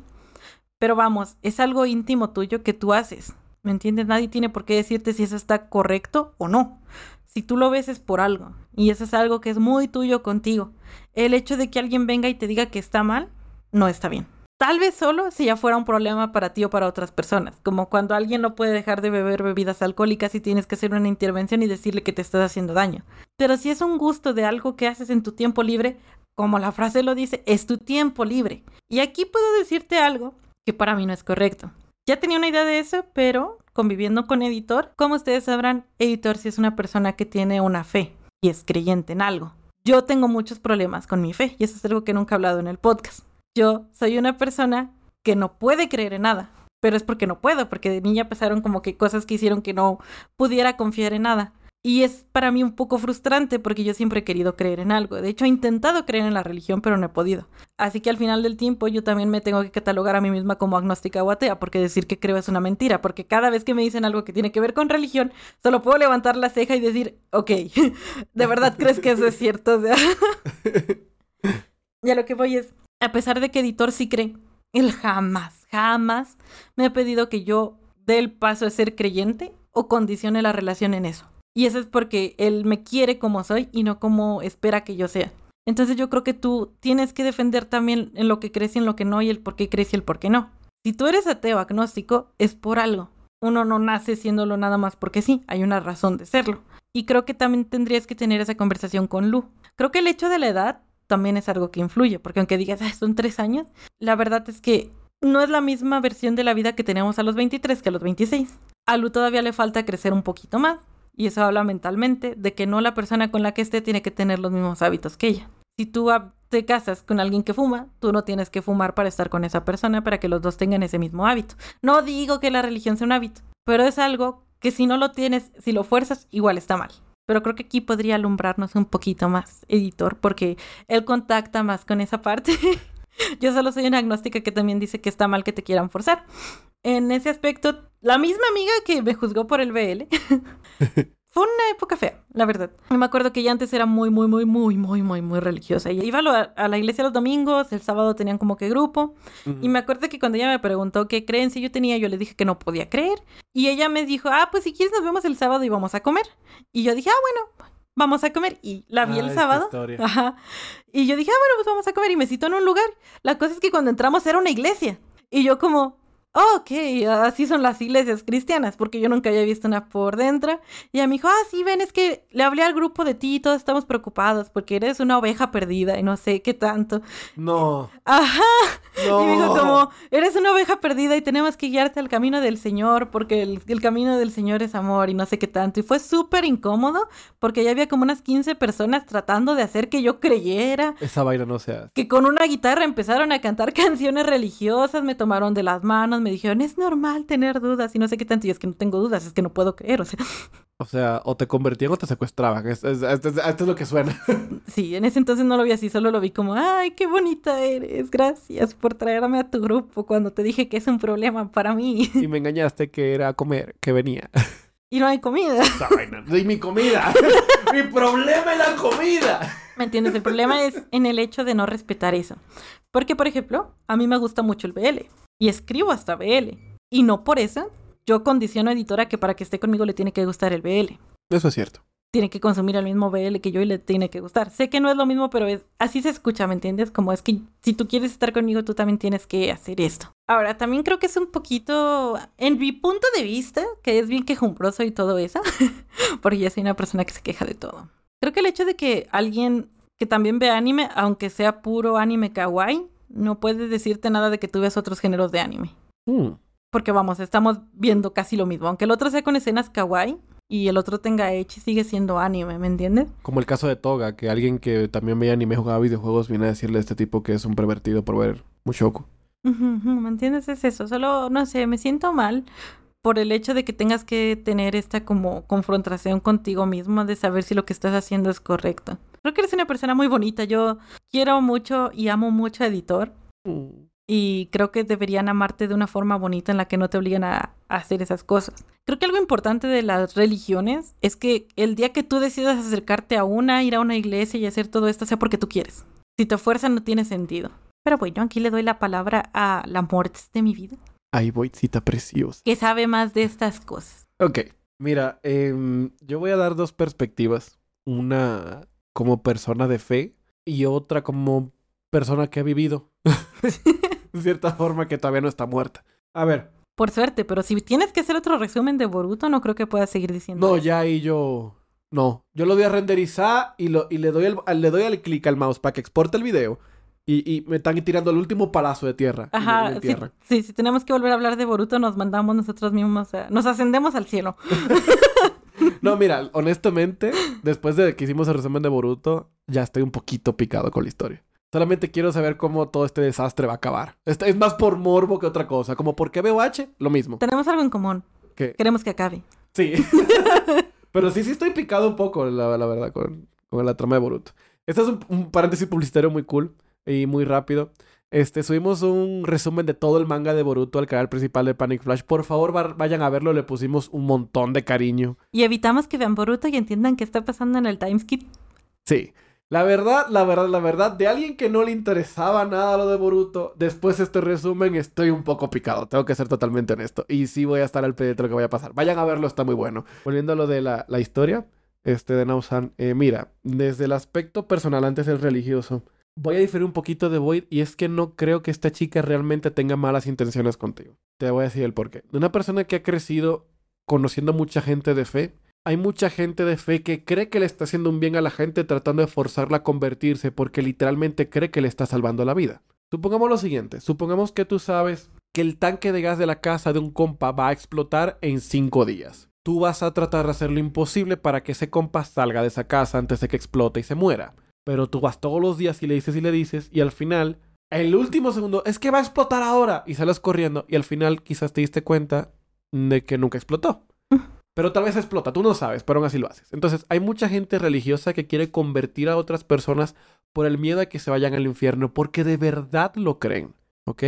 Pero vamos, es algo íntimo tuyo que tú haces. ¿Me entiendes? Nadie tiene por qué decirte si eso está correcto o no. Si tú lo ves es por algo. Y eso es algo que es muy tuyo contigo. El hecho de que alguien venga y te diga que está mal, no está bien. Tal vez solo si ya fuera un problema para ti o para otras personas, como cuando alguien no puede dejar de beber bebidas alcohólicas y tienes que hacer una intervención y decirle que te estás haciendo daño. Pero si es un gusto de algo que haces en tu tiempo libre, como la frase lo dice, es tu tiempo libre. Y aquí puedo decirte algo que para mí no es correcto. Ya tenía una idea de eso, pero conviviendo con Editor, como ustedes sabrán, Editor sí es una persona que tiene una fe y es creyente en algo. Yo tengo muchos problemas con mi fe y eso es algo que nunca he hablado en el podcast. Yo soy una persona que no puede creer en nada, pero es porque no puedo, porque de niña pasaron como que cosas que hicieron que no pudiera confiar en nada. Y es para mí un poco frustrante porque yo siempre he querido creer en algo. De hecho, he intentado creer en la religión, pero no he podido. Así que al final del tiempo yo también me tengo que catalogar a mí misma como agnóstica o atea, porque decir que creo es una mentira, porque cada vez que me dicen algo que tiene que ver con religión, solo puedo levantar la ceja y decir, ok, ¿de verdad crees que eso es cierto? ya lo que voy es, a pesar de que editor sí cree, él jamás, jamás me ha pedido que yo dé el paso de ser creyente o condicione la relación en eso. Y eso es porque él me quiere como soy y no como espera que yo sea. Entonces yo creo que tú tienes que defender también en lo que crees y en lo que no y el por qué crees y el por qué no. Si tú eres ateo agnóstico, es por algo. Uno no nace siéndolo nada más porque sí, hay una razón de serlo. Y creo que también tendrías que tener esa conversación con Lu. Creo que el hecho de la edad también es algo que influye, porque aunque digas, ah, son tres años, la verdad es que no es la misma versión de la vida que tenemos a los 23 que a los 26. A Lu todavía le falta crecer un poquito más y eso habla mentalmente de que no la persona con la que esté tiene que tener los mismos hábitos que ella. Si tú te casas con alguien que fuma, tú no tienes que fumar para estar con esa persona para que los dos tengan ese mismo hábito. No digo que la religión sea un hábito, pero es algo que si no lo tienes, si lo fuerzas, igual está mal. Pero creo que aquí podría alumbrarnos un poquito más, editor, porque él contacta más con esa parte. Yo solo soy una agnóstica que también dice que está mal que te quieran forzar. En ese aspecto, la misma amiga que me juzgó por el BL fue una época fea, la verdad. Me acuerdo que ella antes era muy, muy, muy, muy, muy, muy, muy religiosa. Ella iba a la iglesia los domingos, el sábado tenían como que grupo. Y me acuerdo que cuando ella me preguntó qué creencia yo tenía, yo le dije que no podía creer. Y ella me dijo, ah, pues si quieres nos vemos el sábado y vamos a comer. Y yo dije, ah, bueno, vamos a comer. Y la vi Ah, el sábado. Ajá. Y yo dije, ah, bueno, pues vamos a comer. Y me citó en un lugar. La cosa es que cuando entramos era una iglesia. Y yo como, ok, así son las iglesias cristianas, porque yo nunca había visto una por dentro. Y ella me dijo, ah, sí, ven, es que le hablé al grupo de ti y todos estamos preocupados porque eres una oveja perdida y no sé qué tanto. No, Ajá. no. Y me dijo como, eres una oveja perdida y tenemos que guiarte al camino del Señor porque el, el camino del Señor es amor y no sé qué tanto. Y fue súper incómodo porque ya había como unas 15 personas tratando de hacer que yo creyera. Esa vaina no se hace. Que con una guitarra empezaron a cantar canciones religiosas, me tomaron de las manos, me dijeron, es normal tener dudas y no sé qué tanto. Y es que no tengo dudas, es que no puedo creer. O sea, O sea, o te convertían o te secuestraban. Es- es- Esto es, lo que suena. sí, en ese entonces no lo vi así, solo lo vi como, ay, qué bonita eres, gracias por traerme a tu grupo cuando te dije que es un problema para mí y me engañaste que era a comer, que venía. y no hay comida. Y mi comida. mi problema es la comida. ¿Me entiendes? El problema es en el hecho de no respetar eso. Porque, por ejemplo, a mí me gusta mucho el BL y escribo hasta BL. Y no por eso yo condiciono a editora que para que esté conmigo le tiene que gustar el BL. Eso es cierto. Tiene que consumir el mismo BL que yo y le tiene que gustar. Sé que no es lo mismo, pero es, así se escucha, ¿me entiendes? Como es que si tú quieres estar conmigo, tú también tienes que hacer esto. Ahora, también creo que es un poquito, en mi punto de vista, que es bien quejumbroso y todo eso, porque yo soy una persona que se queja de todo. Creo que el hecho de que alguien que también ve anime, aunque sea puro anime kawaii, no puede decirte nada de que tú ves otros géneros de anime. Mm. Porque vamos, estamos viendo casi lo mismo. Aunque el otro sea con escenas kawaii y el otro tenga echi, sigue siendo anime, ¿me entiendes? Como el caso de Toga, que alguien que también veía anime jugaba videojuegos viene a decirle a este tipo que es un pervertido por ver Mushoku. ¿Me entiendes? Es eso. Solo, no sé, me siento mal por el hecho de que tengas que tener esta como confrontación contigo mismo de saber si lo que estás haciendo es correcto. Creo que eres una persona muy bonita. Yo quiero mucho y amo mucho a Editor. Mm. Y creo que deberían amarte de una forma bonita en la que no te obliguen a, a hacer esas cosas. Creo que algo importante de las religiones es que el día que tú decidas acercarte a una, ir a una iglesia y hacer todo esto sea porque tú quieres. Si te fuerzan no tiene sentido. Pero bueno, aquí le doy la palabra a la muerte de mi vida, Ahí voy, cita preciosa. que sabe más de estas cosas. Ok, mira, em, yo voy a dar dos perspectivas. Una como persona de fe y otra como persona que ha vivido. de cierta forma que todavía no está muerta. A ver, Por suerte, pero si tienes que hacer otro resumen de Boruto, no creo que puedas seguir diciendo no, eso. ya ahí yo... No, yo lo doy a renderizar y, lo, y le doy el, al- le doy al clic al mouse para que exporte el video. Y, y me están tirando el último palazo de tierra. y me- me Ajá, sí, sí, si tenemos que volver a hablar de Boruto, nos mandamos nosotros mismos, a- nos ascendemos al cielo. No, mira, honestamente, después de que hicimos el resumen de Boruto, ya estoy un poquito picado con la historia. Solamente quiero saber cómo todo este desastre va a acabar. Este- es más por morbo que otra cosa. Como porque veo H, lo mismo. Tenemos algo en común. Que, Queremos que acabe. sí. Pero sí, sí estoy picado un poco, la, la verdad, con, con la trama de Boruto. Este es un, un paréntesis publicitario muy cool y muy rápido. Este, subimos un resumen de todo el manga de Boruto al canal principal de Panic Flash. Por favor, va- vayan a verlo. Le pusimos un montón de cariño. Y evitamos que vean Boruto y entiendan qué está pasando en el timeskip. Sí. La verdad, la verdad, la verdad, de alguien que no le interesaba nada lo de Boruto, después de este resumen estoy un poco picado, tengo que ser totalmente honesto. Y sí voy a estar al pendiente de lo que vaya a pasar. Vayan a verlo, está muy bueno. Volviendo a lo de la, la historia este, de Nausan, eh, mira, desde el aspecto personal antes del religioso, voy a diferir un poquito de Void y es que no creo que esta chica realmente tenga malas intenciones contigo. Te voy a decir el porqué. De una persona que ha crecido conociendo mucha gente de fe, hay mucha gente de fe que cree que le está haciendo un bien a la gente tratando de forzarla a convertirse porque literalmente cree que le está salvando la vida. Supongamos lo siguiente, supongamos que tú sabes que el tanque de gas de la casa de un compa va a explotar en cinco días. Tú vas a tratar de hacer lo imposible para que ese compa salga de esa casa antes de que explote y se muera. Pero tú vas todos los días y le dices y le dices y al final, el último segundo, es que va a explotar ahora y sales corriendo y al final quizás te diste cuenta de que nunca explotó. Pero tal vez explota, tú no sabes, pero aún así lo haces. Entonces, hay mucha gente religiosa que quiere convertir a otras personas por el miedo a que se vayan al infierno, porque de verdad lo creen, ¿ok?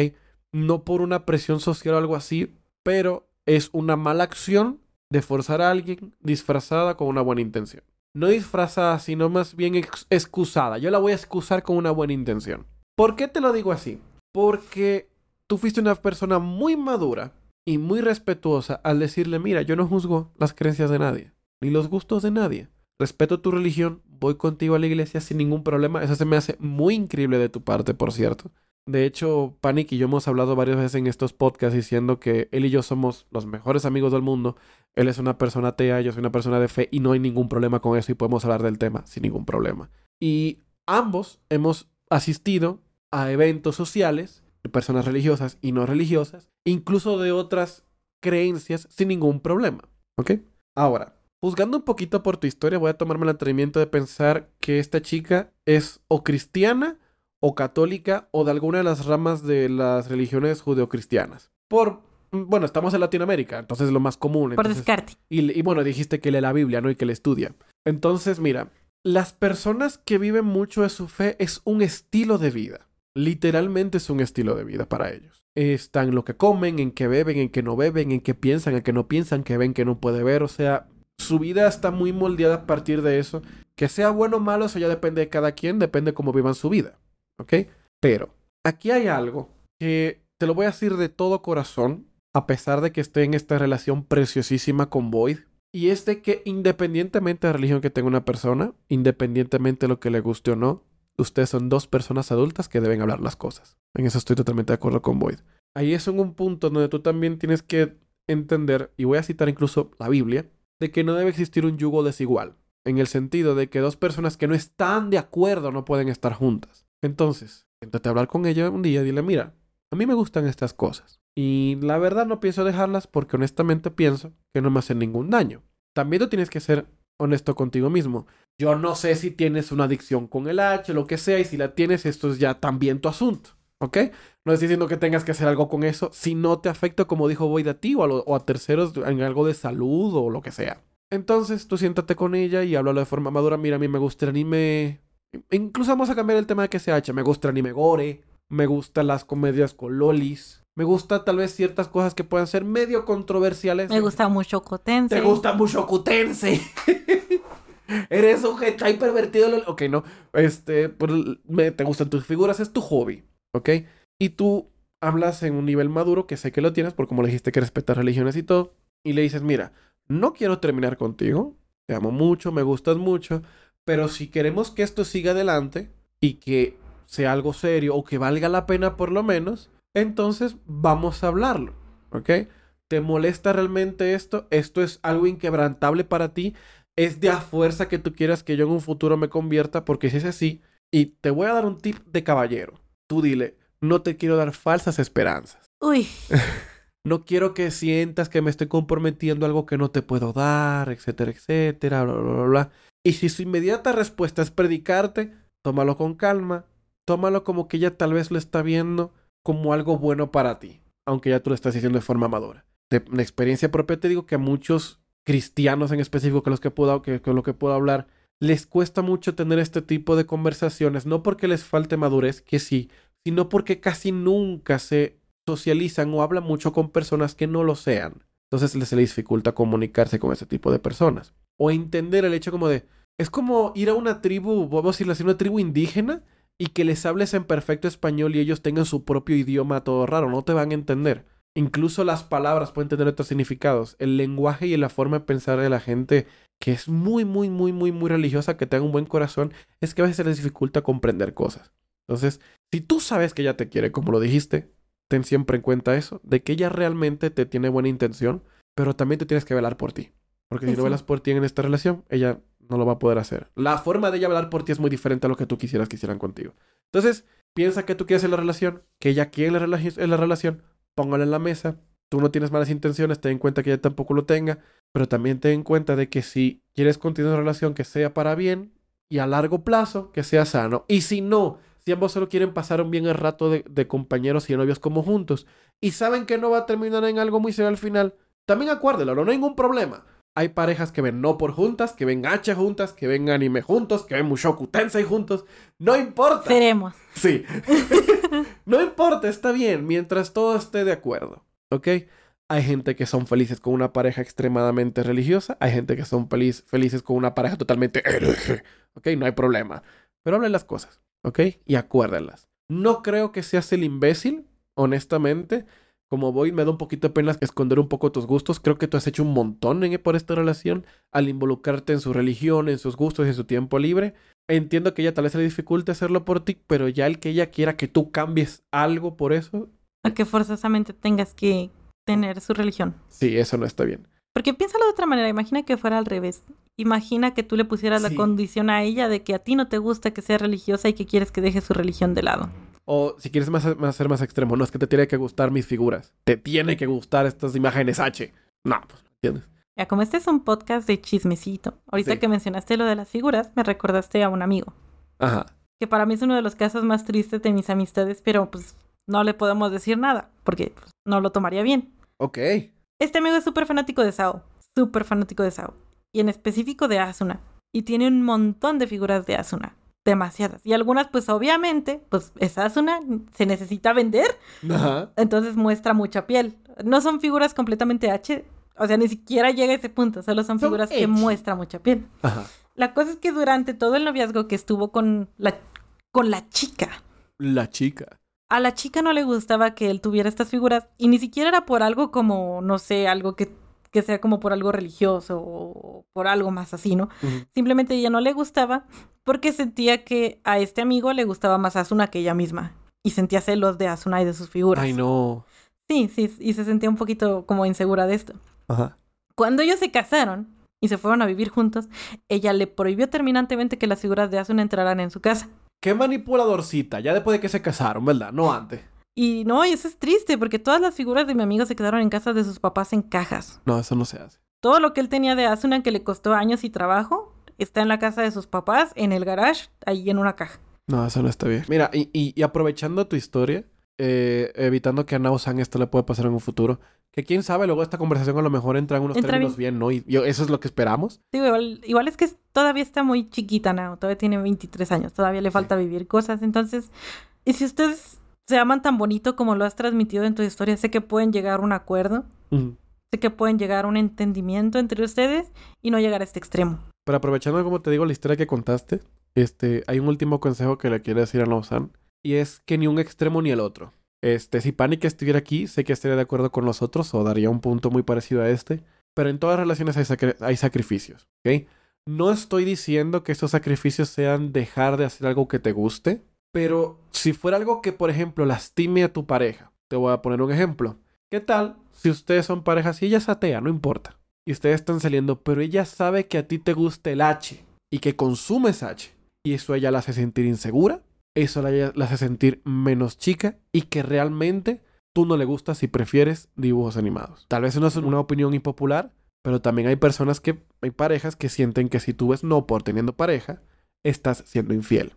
No por una presión social o algo así, pero es una mala acción de forzar a alguien disfrazada con una buena intención. No disfrazada, sino más bien excusada. Yo la voy a excusar con una buena intención. ¿Por qué te lo digo así? Porque tú fuiste una persona muy madura y muy respetuosa al decirle, mira, yo no juzgo las creencias de nadie, ni los gustos de nadie. Respeto tu religión, voy contigo a la iglesia sin ningún problema. Eso se me hace muy increíble de tu parte, por cierto. De hecho, Panic y yo hemos hablado varias veces en estos podcasts diciendo que él y yo somos los mejores amigos del mundo. Él es una persona atea, yo soy una persona de fe y no hay ningún problema con eso y podemos hablar del tema sin ningún problema. Y ambos hemos asistido a eventos sociales de personas religiosas y no religiosas, incluso de otras creencias sin ningún problema. ¿Ok? Ahora, juzgando un poquito por tu historia, voy a tomarme el atrevimiento de pensar que esta chica es o cristiana o católica o de alguna de las ramas de las religiones judeocristianas. Por, bueno, estamos en Latinoamérica, entonces es lo más común. Por descarte. Y, y, bueno, dijiste que lee la Biblia, ¿no? Y que le estudia. Entonces, mira, las personas que viven mucho de su fe es un estilo de vida. Literalmente es un estilo de vida para ellos. Está en lo que comen, en qué beben, en qué no beben, en qué piensan, en qué no piensan, qué ven, qué no puede ver. O sea, su vida está muy moldeada a partir de eso. Que sea bueno o malo, eso ya depende de cada quien, depende de cómo vivan su vida. Pero aquí hay algo que te lo voy a decir de todo corazón, a pesar de que esté en esta relación preciosísima con Boyd. Y es de que independientemente de la religión que tenga una persona, independientemente de lo que le guste o no, ustedes son dos personas adultas que deben hablar las cosas. En eso estoy totalmente de acuerdo con Boyd. Ahí es un punto donde tú también tienes que entender, y voy a citar incluso la Biblia, de que no debe existir un yugo desigual, en el sentido de que dos personas que no están de acuerdo no pueden estar juntas. Entonces, siéntate a hablar con ella un día y dile, mira, a mí me gustan estas cosas. Y la verdad no pienso dejarlas porque honestamente pienso que no me hacen ningún daño. También tú tienes que ser honesto contigo mismo. Yo no sé si tienes una adicción con el H, lo que sea, y si la tienes, esto es ya también tu asunto. ¿Ok? No estoy diciendo que tengas que hacer algo con eso si no te afecta, como dijo Boyd, a ti o a, o a terceros en algo de salud o lo que sea. Entonces, tú siéntate con ella y háblalo de forma madura. Mira, a mí me gusta el anime Incluso vamos a cambiar el tema de que se hacha. Me gusta el anime gore, me gustan las comedias con lolis, me gusta tal vez ciertas cosas que puedan ser medio controversiales. Me gusta mucho Cotense. Te gusta mucho Cotense. Eres un hentai pervertido. Ok, no. Este, pues, me, te gustan tus figuras, es tu hobby. ¿Ok? Y tú hablas en un nivel maduro, que sé que lo tienes, porque como le dijiste que respetas religiones y todo. Y le dices, mira, no quiero terminar contigo. Te amo mucho, me gustas mucho. Pero si queremos que esto siga adelante y que sea algo serio o que valga la pena por lo menos, entonces vamos a hablarlo, ¿ok? ¿Te molesta realmente esto? ¿Esto es algo inquebrantable para ti? ¿Es de a fuerza que tú quieras que yo en un futuro me convierta? Porque si es así, y te voy a dar un tip de caballero, tú dile, no te quiero dar falsas esperanzas. Uy. no quiero que sientas que me estoy comprometiendo a algo que no te puedo dar, etcétera, etcétera, bla, bla, bla, bla. Y si su inmediata respuesta es predicarte, tómalo con calma, tómalo como que ella tal vez lo está viendo como algo bueno para ti, aunque ya tú lo estás diciendo de forma madura. De experiencia propia te digo que a muchos cristianos en específico que los que puedo, que, lo que puedo hablar, les cuesta mucho tener este tipo de conversaciones, no porque les falte madurez, que sí, sino porque casi nunca se socializan o hablan mucho con personas que no lo sean. Entonces les, les dificulta comunicarse con ese tipo de personas o entender el hecho como de, es como ir a una tribu, vamos a decirlo así, una tribu indígena y que les hables en perfecto español y ellos tengan su propio idioma todo raro, no te van a entender. Incluso las palabras pueden tener otros significados. El lenguaje y la forma de pensar de la gente que es muy, muy, muy, muy, muy religiosa, que tenga un buen corazón, es que a veces se les dificulta comprender cosas. Entonces, si tú sabes que ella te quiere, como lo dijiste, ten siempre en cuenta eso, de que ella realmente te tiene buena intención, pero también te tienes que velar por ti. Porque si no velas por ti en esta relación, ella no lo va a poder hacer. La forma de ella velar por ti es muy diferente a lo que tú quisieras que hicieran contigo. Entonces, piensa que tú quieres en la relación, que ella quiere en la, en la relación, póngala en la mesa. Tú no tienes malas intenciones, ten en cuenta que ella tampoco lo tenga, pero también ten en cuenta de que si quieres continuar una relación que sea para bien y a largo plazo, que sea sano. Y si no, si ambos solo quieren pasar un bien el rato de, de compañeros y novios como juntos y saben que no va a terminar en algo muy serio al final, también acuérdelo, no hay ningún problema Hay parejas que ven no por juntas, que ven H juntas, que ven anime juntos, que ven Mushoku Tensei juntos. No importa. Seremos. Sí. no importa, está bien, mientras todo esté de acuerdo. ¿Ok? Hay gente que son felices con una pareja extremadamente religiosa. Hay gente que son feliz, felices con una pareja totalmente hereje. ¿Ok? No hay problema. Pero hablen las cosas. ¿Ok? Y acuérdenlas. No creo que seas el imbécil, honestamente. Como voy, me da un poquito de pena esconder un poco tus gustos. Creo que tú has hecho un montón en, por esta relación al involucrarte en su religión, en sus gustos y en su tiempo libre. Entiendo que ella tal vez le dificulte hacerlo por ti, pero ya el que ella quiera que tú cambies algo por eso. A que forzosamente tengas que tener su religión. Sí, eso no está bien. Porque piénsalo de otra manera, imagina que fuera al revés. Imagina que tú le pusieras Sí. la condición a ella de que a ti no te gusta que sea religiosa y que quieres que deje su religión de lado. O si quieres más, más ser más extremo, no es que te tiene que gustar mis figuras. Te tiene que gustar estas imágenes H. No, pues, ¿entiendes? Ya, como este es un podcast de chismecito, ahorita Sí. que mencionaste lo de las figuras, me recordaste a un amigo, Ajá. que para mí es uno de los casos más tristes de mis amistades, pero pues no le podemos decir nada, porque pues, no lo tomaría bien. Ok. Este amigo es súper fanático de Sao, súper fanático de Sao, y en específico de Asuna, y tiene un montón de figuras de Asuna, demasiadas, y algunas pues obviamente, pues es Asuna, se necesita vender, Ajá. entonces muestra mucha piel. No son figuras completamente H, o sea, ni siquiera llega a ese punto, solo son Son figuras que ecchi. muestran mucha piel. Ajá. La cosa es que durante todo el noviazgo que estuvo con la, con la chica, La chica. a la chica no le gustaba que él tuviera estas figuras y ni siquiera era por algo como, no sé, algo que, que sea como por algo religioso o por algo más así, ¿no? Simplemente ella no le gustaba porque sentía que a este amigo le gustaba más Asuna que ella misma y sentía celos de Asuna y de sus figuras. Ay, no. Sí, sí, y se sentía un poquito como insegura de esto. Ajá. Cuando ellos se casaron y se fueron a vivir juntos, ella le prohibió terminantemente que las figuras de Asuna entraran en su casa. Qué manipuladorcita, ya después de que se casaron, ¿verdad? No antes. Y no, y eso es triste porque todas las figuras de mi amigo se quedaron en casa de sus papás en cajas. No, eso no se hace. Todo lo que él tenía de Asuna que le costó años y trabajo está en la casa de sus papás, en el garage, ahí en una caja. No, eso no está bien. Mira, y, y- y aprovechando tu historia, eh, evitando que a Nao-san esto le pueda pasar en un futuro, que quién sabe, luego esta conversación a lo mejor entra en unos Entra términos bien, ¿no? Y yo- eso es lo que esperamos. Igual, igual es que todavía está muy chiquita, ¿no? Todavía tiene 23 años, todavía le falta vivir cosas. Entonces, y si ustedes se aman tan bonito como lo has transmitido en tu historia, sé que pueden llegar a un acuerdo, sé que pueden llegar a un entendimiento entre ustedes y no llegar a este extremo. Pero aprovechando, como te digo, la historia que contaste, este, hay un último consejo que le quiero decir a Nao-san, y es que ni un extremo ni el otro. Este, si Panic estuviera aquí, sé que estaría de acuerdo con nosotros o daría un punto muy parecido a este, pero en todas las relaciones hay, sacri- hay sacrificios, ¿ok? No estoy diciendo que esos sacrificios sean dejar de hacer algo que te guste, pero si fuera algo que, por ejemplo, lastime a tu pareja, te voy a poner un ejemplo. ¿Qué tal si ustedes son parejas y ella es atea, no importa? Y ustedes están saliendo, pero ella sabe que a ti te gusta el H y que consumes H. Y eso a ella la hace sentir insegura, eso a ella la hace sentir menos chica y que realmente tú no le gustas y prefieres dibujos animados. Tal vez no es una opinión impopular, pero también hay personas que, hay parejas que sienten que si tú ves no por teniendo pareja, estás siendo infiel.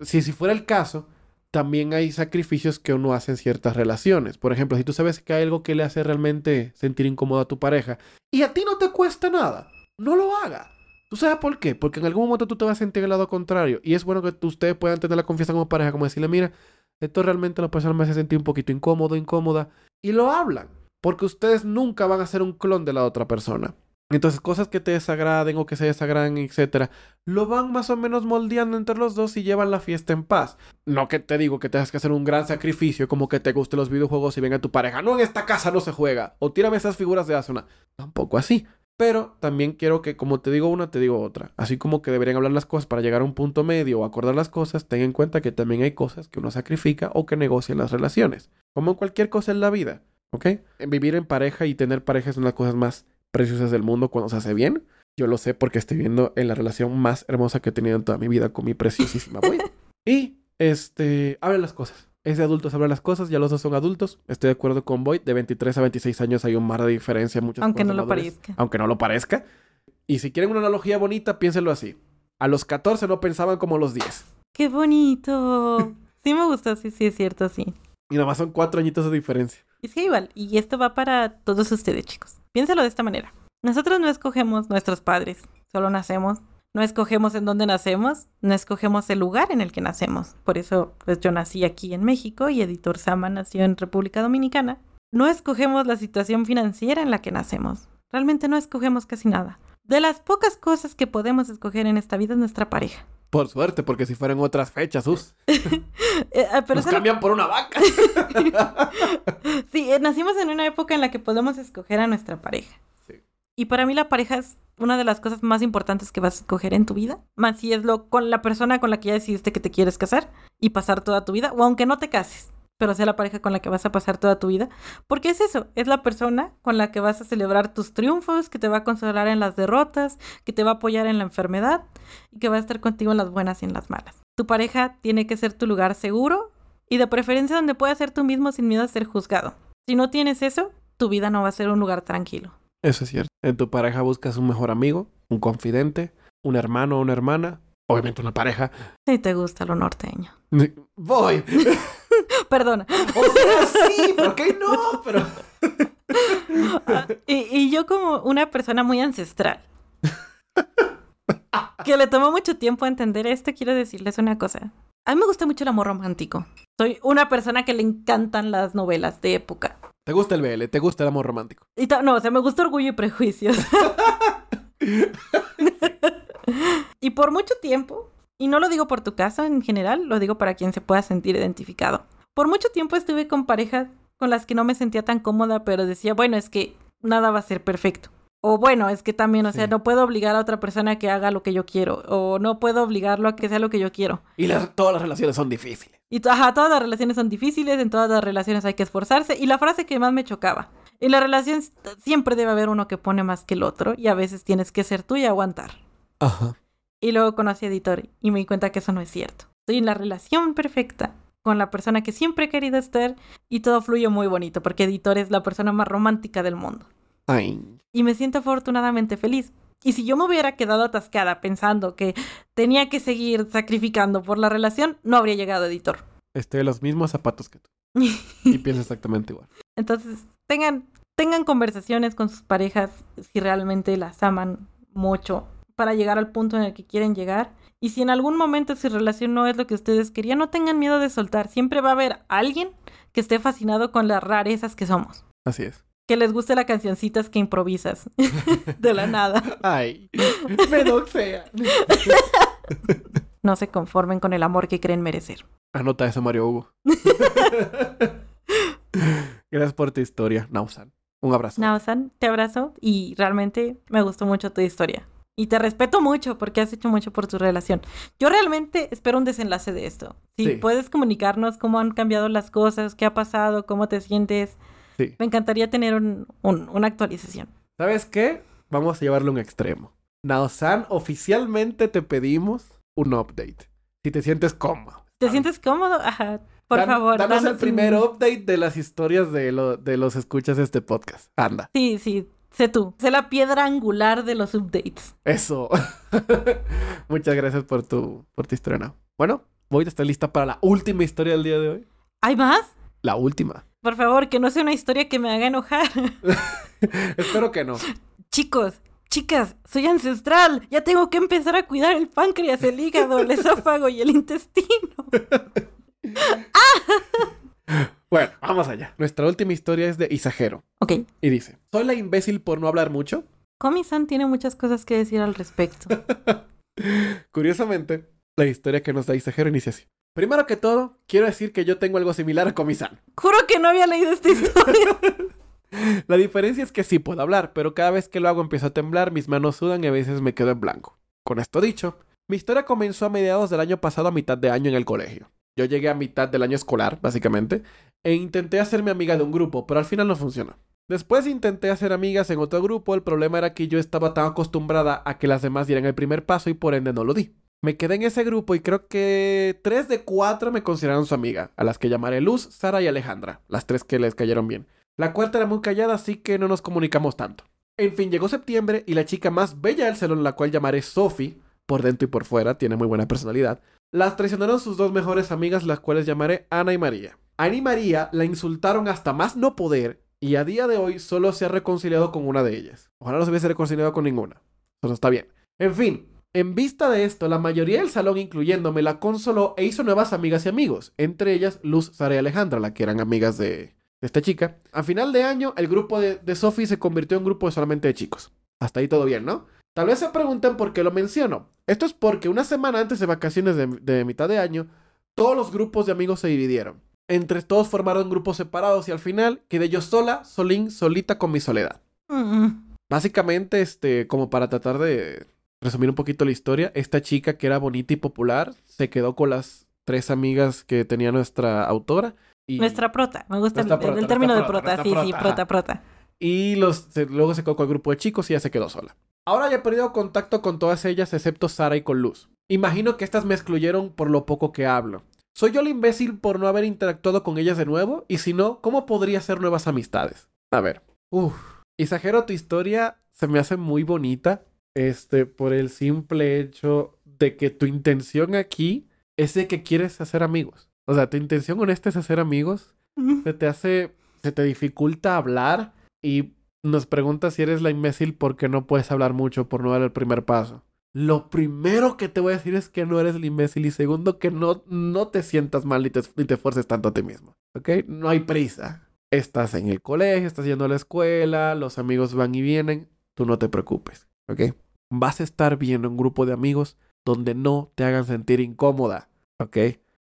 Si, si fuera el caso, también hay sacrificios que uno hace en ciertas relaciones. Por ejemplo, si tú sabes que hay algo que le hace realmente sentir incómodo a tu pareja y a ti no te cuesta nada, no lo haga. ¿Tú sabes por qué? Porque en algún momento tú te vas a sentir el lado contrario. Y es bueno que ustedes puedan tener la confianza como pareja, como decirle, mira, esto realmente a la persona me hace sentir un poquito incómodo, incómoda. Y lo hablan. Porque ustedes nunca van a ser un clon de la otra persona. Entonces, cosas que te desagraden o que se desagraden, etcétera, lo van más o menos moldeando entre los dos y llevan la fiesta en paz. No que te digo que tengas que hacer un gran sacrificio, como que te gusten los videojuegos y venga tu pareja. No, en esta casa no se juega. O tírame esas figuras de Asuna. Tampoco así. Pero también quiero que, como te digo una, te digo otra. Así como que deberían hablar las cosas para llegar a un punto medio o acordar las cosas, ten en cuenta que también hay cosas que uno sacrifica o que negocia en las relaciones. Como en cualquier cosa en la vida. ¿Ok? Vivir en pareja y tener pareja es una de las cosas más preciosas del mundo cuando se hace bien. Yo lo sé porque estoy viendo en la relación más hermosa que he tenido en toda mi vida con mi preciosísima boy. y, este, hablen las cosas. Es de adultos hablar las cosas, ya los dos son adultos. Estoy de acuerdo con Boyd. De 23 a 26 años hay un mar de diferencia en muchas Aunque no lo parezca. Aunque no lo parezca. Y si quieren una analogía bonita, piénsenlo así. A los 14 no pensaban como los 10. ¡Qué bonito! Sí me gusta, sí, sí, es cierto, sí. Y nada más son cuatro añitos de diferencia. Es que igual, y esto va para todos ustedes, chicos. Piénsalo de esta manera. Nosotros no escogemos nuestros padres, solo nacemos. No escogemos en dónde nacemos, no escogemos el lugar en el que nacemos. Por eso, pues yo nací aquí en México y Editor Sama nació en República Dominicana. No escogemos la situación financiera en la que nacemos. Realmente no escogemos casi nada. De las pocas cosas que podemos escoger en esta vida es nuestra pareja. Por suerte, porque si fueran otras fechas, sus. Eh, ah, Nos cambian por una vaca. Sí, eh, nacimos en una época en la que podemos escoger a nuestra pareja. Sí. Y para mí la pareja es una de las cosas más importantes que vas a escoger en tu vida. Más si es lo con la persona con la que ya decidiste que te quieres casar y pasar toda tu vida, o aunque no te cases, pero sea la pareja con la que vas a pasar toda tu vida. Porque es eso, es la persona con la que vas a celebrar tus triunfos, que te va a consolar en las derrotas, que te va a apoyar en la enfermedad y que va a estar contigo en las buenas y en las malas. Tu pareja tiene que ser tu lugar seguro y de preferencia donde puedas ser tú mismo sin miedo a ser juzgado. Si no tienes eso, tu vida no va a ser un lugar tranquilo. Eso es cierto. En tu pareja buscas un mejor amigo, un confidente, un hermano o una hermana. Obviamente una pareja. Si te gusta lo norteño. Voy. Perdona. O sea, sí, ¿por qué no? Pero. Y, y yo como una persona muy ancestral, que le tomó mucho tiempo entender esto, quiero decirles una cosa. A mí me gusta mucho el amor romántico. Soy una persona que le encantan las novelas de época. Te gusta el BL, te gusta el amor romántico. Y no, o sea, me gusta Orgullo y Prejuicios. y por mucho tiempo, y no lo digo por tu caso en general, lo digo para quien se pueda sentir identificado. Por mucho tiempo estuve con parejas con las que no me sentía tan cómoda, pero decía, bueno, es que nada va a ser perfecto. O bueno, es que también, o sea, no puedo obligar a otra persona a que haga lo que yo quiero. O no puedo obligarlo a que sea lo que yo quiero. Y las- todas las relaciones son difíciles. Y ajá, todas las relaciones son difíciles, en todas las relaciones hay que esforzarse. Y la frase que más me chocaba, en la relación siempre debe haber uno que pone más que el otro y a veces tienes que ser tú y aguantar. Ajá. Y luego conocí a Editor y me di cuenta que eso no es cierto. Estoy en la relación perfecta con la persona que siempre he querido estar y todo fluye muy bonito porque Editor es la persona más romántica del mundo. Ay. Y me siento afortunadamente feliz. Y si yo me hubiera quedado atascada pensando que tenía que seguir sacrificando por la relación, no habría llegado a Editor. Estoy en los mismos zapatos que tú. Y pienso exactamente igual. Entonces, tengan, tengan conversaciones con sus parejas si realmente las aman mucho para llegar al punto en el que quieren llegar. Y si en algún momento su relación no es lo que ustedes querían, no tengan miedo de soltar. Siempre va a haber alguien que esté fascinado con las rarezas que somos. Así es. Que les guste las cancioncitas que improvisas de la nada. Ay. Me doxea. No se conformen con el amor que creen merecer. Anota eso, Mario Hugo. Gracias por tu historia, Nausan. Un abrazo. Naosan, te abrazo y realmente me gustó mucho tu historia. Y te respeto mucho porque has hecho mucho por tu relación. Yo realmente espero un desenlace de esto. Si Sí. puedes comunicarnos cómo han cambiado las cosas, qué ha pasado, cómo te sientes, Sí. me encantaría tener un- un- una actualización. ¿Sabes qué? Vamos a llevarlo a un extremo. Naosan, oficialmente te pedimos un update. Si te sientes cómodo. ¿Te sientes cómodo? Ajá. Por dan- favor. Danos el un- primer update de las historias de, lo- de los escuchas de este podcast. Anda. Sí, sí. Sé tú. Sé la piedra angular de los updates. Eso. Muchas gracias por tu, por tu historia. Bueno, voy a estar lista para la última historia del día de hoy. ¿Hay más? La última. Por favor, que no sea una historia que me haga enojar. Espero que no. Chicos, chicas, soy ancestral. Ya tengo que empezar a cuidar el páncreas, el hígado, el esófago y el intestino. Bueno, vamos allá. Nuestra última historia es de Isajero. Ok. Y dice, soy la imbécil por no hablar mucho. Komi-san tiene muchas cosas que decir al respecto. Curiosamente, la historia que nos da Isajero inicia así. Primero que todo, quiero decir que yo tengo algo similar a Comisan. Juro que no había leído esta historia. La diferencia es que sí puedo hablar, pero cada vez que lo hago empiezo a temblar, mis manos sudan y a veces me quedo en blanco. Con esto dicho, mi historia comenzó a mediados del año pasado a mitad de año en el colegio. Yo llegué a mitad del año escolar, básicamente, e intenté hacerme amiga de un grupo, pero al final no funcionó. Después intenté hacer amigas en otro grupo, el problema era que yo estaba tan acostumbrada a que las demás dieran el primer paso y por ende no lo di. Me quedé en ese grupo y creo que tres de cuatro me consideraron su amiga, a las que llamaré Luz, Sara y Alejandra, las tres que les cayeron bien. La cuarta era muy callada, así que no nos comunicamos tanto. En fin, llegó septiembre y la chica más bella del salón, la cual llamaré Sophie, por dentro y por fuera, tiene muy buena personalidad, las traicionaron sus dos mejores amigas, las cuales llamaré Ana y María. Y María la insultaron hasta más no poder y a día de hoy solo se ha reconciliado con una de ellas. Ojalá no se hubiese reconciliado con ninguna. Eso está bien. En fin, en vista de esto, la mayoría del salón, incluyéndome, la consoló e hizo nuevas amigas y amigos, entre ellas Luz, Sara y Alejandra, la que eran amigas de, esta chica. A final de año, el grupo de, de Sophie se convirtió en un grupo solamente de chicos. Hasta ahí todo bien, ¿no? Tal vez se pregunten por qué lo menciono. Esto es porque una semana antes de vacaciones de, mitad de año, todos los grupos de amigos se dividieron. Entre todos formaron grupos separados y al final quedé yo sola, solín, solita con mi soledad. Básicamente, este, como para tratar de resumir un poquito la historia, esta chica que era bonita y popular se quedó con las tres amigas que tenía nuestra autora. Y... Nuestra prota, me gusta el, término de prota, sí, sí, prota, prota. Y los, luego se quedó con el grupo de chicos y ya se quedó sola. Ahora ya he perdido contacto con todas ellas excepto Sara y con Luz. Imagino que estas me excluyeron por lo poco que hablo. ¿Soy yo el imbécil por no haber interactuado con ellas de nuevo? Y si no, ¿cómo podría hacer nuevas amistades? A ver. Uf. Isajero, tu historia se me hace muy bonita este, por el simple hecho de que tu intención aquí es de que quieres hacer amigos. O sea, tu intención honesta es hacer amigos. Se te hace, se te dificulta hablar y nos preguntas si eres la imbécil porque no puedes hablar mucho por no dar el primer paso. Lo primero que te voy a decir es que no eres el imbécil y segundo que no, no te sientas mal ni te, ni te fuerces tanto a ti mismo. ¿Ok? No hay prisa. Estás en el colegio, estás yendo a la escuela, los amigos van y vienen. Tú no te preocupes. ¿Ok? vas a estar bien en un grupo de amigos donde no te hagan sentir incómoda, ¿ok?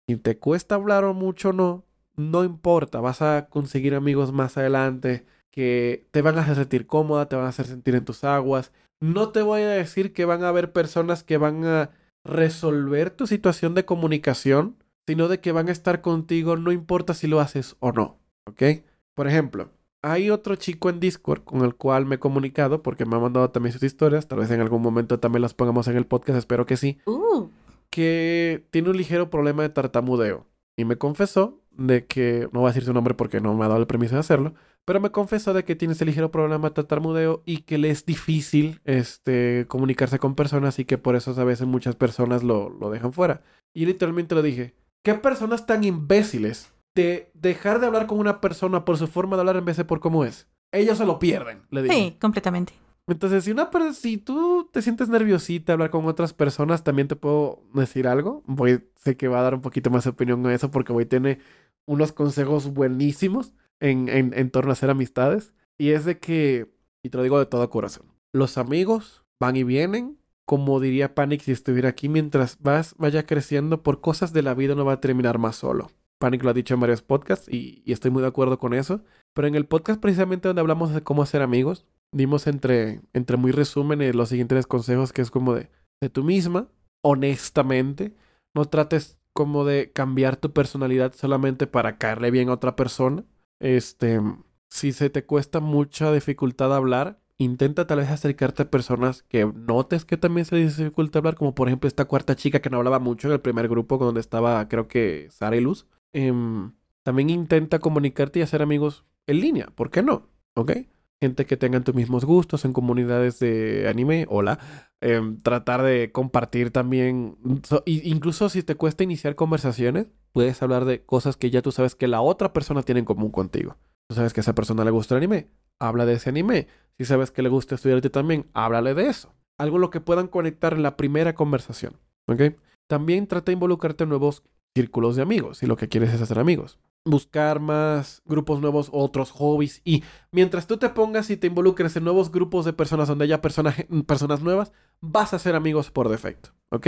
Si te cuesta hablar o mucho no, no importa, vas a conseguir amigos más adelante que te van a hacer sentir cómoda, te van a hacer sentir en tus aguas. No te voy a decir que van a haber personas que van a resolver tu situación de comunicación, sino de que van a estar contigo no importa si lo haces o no, ¿ok? Por ejemplo, hay otro chico en Discord con el cual me he comunicado porque me ha mandado también sus historias. Tal vez en algún momento también las pongamos en el podcast, espero que sí. Uh. Que tiene un ligero problema de tartamudeo. Y me confesó de que, no voy a decir su nombre porque no me ha dado el permiso de hacerlo, pero me confesó de que tiene ese ligero problema de tartamudeo y que le es difícil este, comunicarse con personas y que por eso a veces muchas personas lo, lo dejan fuera. Y literalmente lo dije, ¿qué personas tan imbéciles de dejar de hablar con una persona por su forma de hablar en vez de por cómo es. Ellos se lo pierden, le digo. Sí, completamente. Entonces, si una si tú te sientes nerviosita hablar con otras personas, también te puedo decir algo. Voy, sé que va a dar un poquito más de opinión en eso porque voy tiene unos consejos buenísimos en, en, torno a hacer amistades. Y es de que, y te lo digo de todo corazón, los amigos van y vienen. Como diría Panic si estuviera aquí, mientras vas, vaya creciendo por cosas de la vida no va a terminar más solo. Panic lo ha dicho en varios podcasts y, estoy muy de acuerdo con eso. Pero en el podcast precisamente donde hablamos de cómo hacer amigos, dimos entre, entre muy resúmenes los siguientes consejos que es como de, de tú misma, honestamente, no trates como de cambiar tu personalidad solamente para caerle bien a otra persona. Este, si se te cuesta mucha dificultad hablar, intenta tal vez acercarte a personas que notes que también se les dificulta hablar, como por ejemplo esta cuarta chica que no hablaba mucho en el primer grupo donde estaba creo que Sara y Luz. Em, también intenta comunicarte y hacer amigos en línea, ¿por qué no? ¿Ok? Gente que tengan tus mismos gustos en comunidades de anime, hola. Em, tratar de compartir también, incluso si te cuesta iniciar conversaciones, puedes hablar de cosas que ya tú sabes que la otra persona tiene en común contigo. Tú sabes que a esa persona le gusta el anime, habla de ese anime. Si sabes que le gusta estudiarte también, háblale de eso. Algo lo que puedan conectar en la primera conversación. También trata de involucrarte en nuevos círculos de amigos, si lo que quieres es hacer amigos. Buscar más grupos nuevos, otros hobbies. Y mientras tú te pongas y te involucres en nuevos grupos de personas donde haya personas, nuevas, vas a ser amigos por defecto. ¿Ok?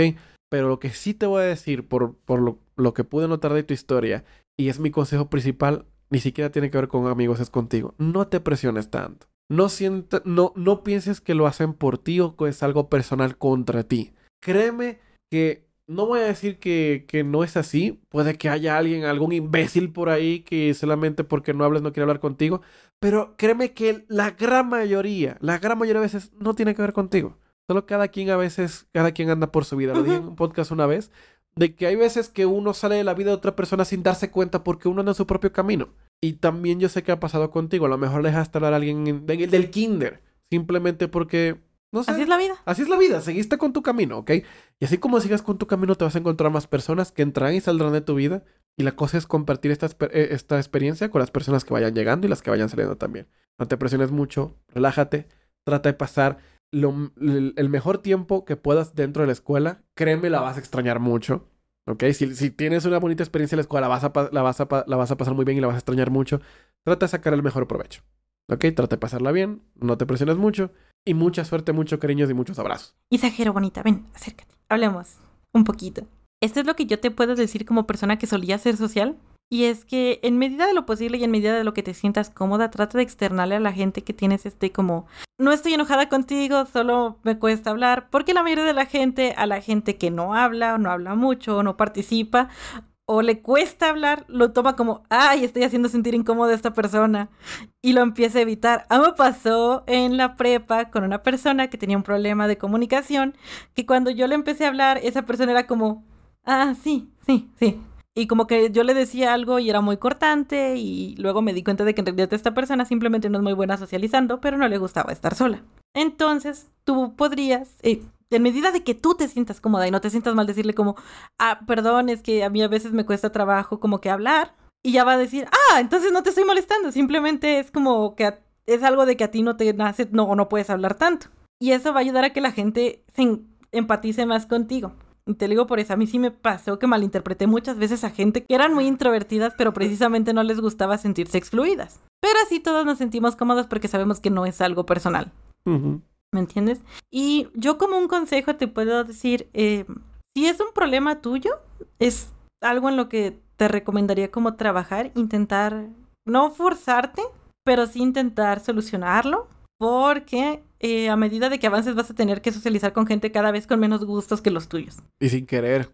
Pero lo que sí te voy a decir por, por lo, lo que pude notar de tu historia, y es mi consejo principal, ni siquiera tiene que ver con amigos, es contigo. No te presiones tanto. No, sienta, no, no pienses que lo hacen por ti o que es algo personal contra ti. Créeme que no voy a decir que, que, no es así. Puede que haya alguien, algún imbécil por ahí que solamente porque no hables no quiere hablar contigo. Pero créeme que la gran mayoría, la gran mayoría de veces no tiene que ver contigo. Solo cada quien a veces, cada quien anda por su vida. Lo dije en un podcast una vez, de que hay veces que uno sale de la vida de otra persona sin darse cuenta porque uno anda en su propio camino. Y también yo sé que ha pasado contigo. A lo mejor dejaste hablar a alguien del kinder. Simplemente porque no Así es la vida. Así es la vida. Seguiste con tu camino, ¿ok? Y así como sigas con tu camino, te vas a encontrar más personas que entrarán y saldrán de tu vida Y la cosa es compartir esta, eh, esta experiencia con las personas que vayan llegando y las que vayan saliendo también. No te presiones mucho, relájate, trata de pasar el mejor tiempo que puedas dentro de la escuela. Créeme, la vas a extrañar mucho. ¿Ok? Si, si tienes una bonita experiencia en la escuela, la vas, a, la, vas a, la vas a pasar muy bien y la vas a extrañar mucho. Trata de sacar el mejor provecho. ¿Ok? Trata de pasarla bien, no te presiones mucho. Y mucha suerte, mucho cariños y muchos abrazos. Isajero bonita, ven, acércate. Hablemos un poquito. Esto es lo que yo te puedo decir como persona que solía ser social. Y es que en medida de lo posible y en medida de lo que te sientas cómoda, trata de externarle a la gente que tienes este como, no estoy enojada contigo, solo me cuesta hablar, porque la mayoría de la gente, a la gente que no habla o no habla mucho o no participa o le cuesta hablar, lo toma como, ay, estoy haciendo sentir incómodo a esta persona y lo empieza a evitar. A mí pasó en la prepa con una persona que tenía un problema de comunicación, que cuando yo le empecé a hablar, esa persona era como, ah, sí, sí, sí. Y como que yo le decía algo y era muy cortante y luego me di cuenta de que en realidad esta persona simplemente no es muy buena socializando, pero no le gustaba estar sola. Entonces, tú podrías, eh, en medida de que tú te sientas cómoda y no te sientas mal, decirle como, ah, perdón, es que a mí a veces me cuesta trabajo como que hablar. Y ya va a decir, ah, entonces no te estoy molestando, simplemente es como que es algo de que a ti no te nace, no, no puedes hablar tanto. Y eso va a ayudar a que la gente se empatice más contigo. Y te digo por eso, a mí sí me pasó que malinterpreté muchas veces a gente que eran muy introvertidas, pero precisamente no les gustaba sentirse excluidas. Pero así todos nos sentimos cómodos porque sabemos que no es algo personal. ¿Me entiendes? Y yo como un consejo te puedo decir, eh, si es un problema tuyo, es algo en lo que te recomendaría como trabajar, intentar no forzarte, pero sí intentar solucionarlo, porque eh, a medida de que avances vas a tener que socializar con gente cada vez con menos gustos que los tuyos. Y sin querer,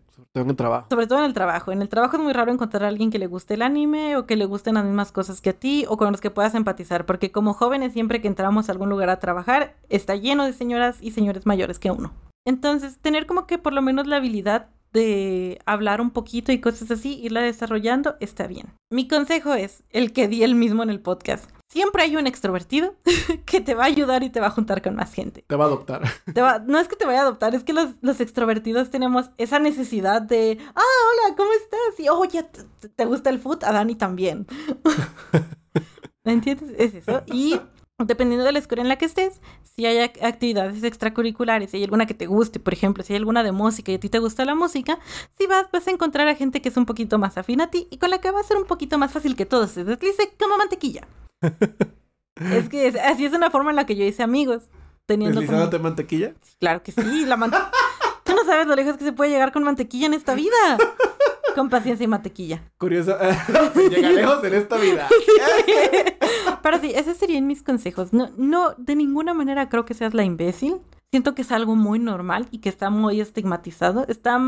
Sobre todo en el trabajo. En el trabajo es muy raro encontrar a alguien que le guste el anime o que le gusten las mismas cosas que a ti o con los que puedas empatizar, porque como jóvenes siempre que entramos a algún lugar a trabajar está lleno de señoras y señores mayores que uno. Entonces, tener como que por lo menos la habilidad de hablar un poquito y cosas así, irla desarrollando, está bien. Mi consejo es el que di el mismo en el podcast. Siempre hay un extrovertido que te va a ayudar y te va a juntar con más gente. Te va a adoptar. no es que te vaya a adoptar, es que los, extrovertidos tenemos esa necesidad de, ah, hola, ¿cómo estás? Y, oh, ya te, gusta el food, a Dani también. ¿Me entiendes? Es eso. Y dependiendo de la escuela en la que estés, si hay actividades extracurriculares, si hay alguna que te guste, por ejemplo, si hay alguna de música y a ti te gusta la música, si vas, vas a encontrar a gente que es un poquito más afín a ti y con la que va a ser un poquito más fácil que todo se deslice como mantequilla. es que así es una forma en la que yo hice amigos. Teniendo ¿Deslizándote mantequilla? Claro que sí, la mantequilla. Tú no sabes lo lejos que se puede llegar con mantequilla en esta vida. Con paciencia y mantequilla. Curioso. llega lejos en esta vida. Pero sí, esos serían mis consejos. No, no, de ninguna manera creo que seas la imbécil. Siento que es algo muy normal y que está muy estigmatizado. Está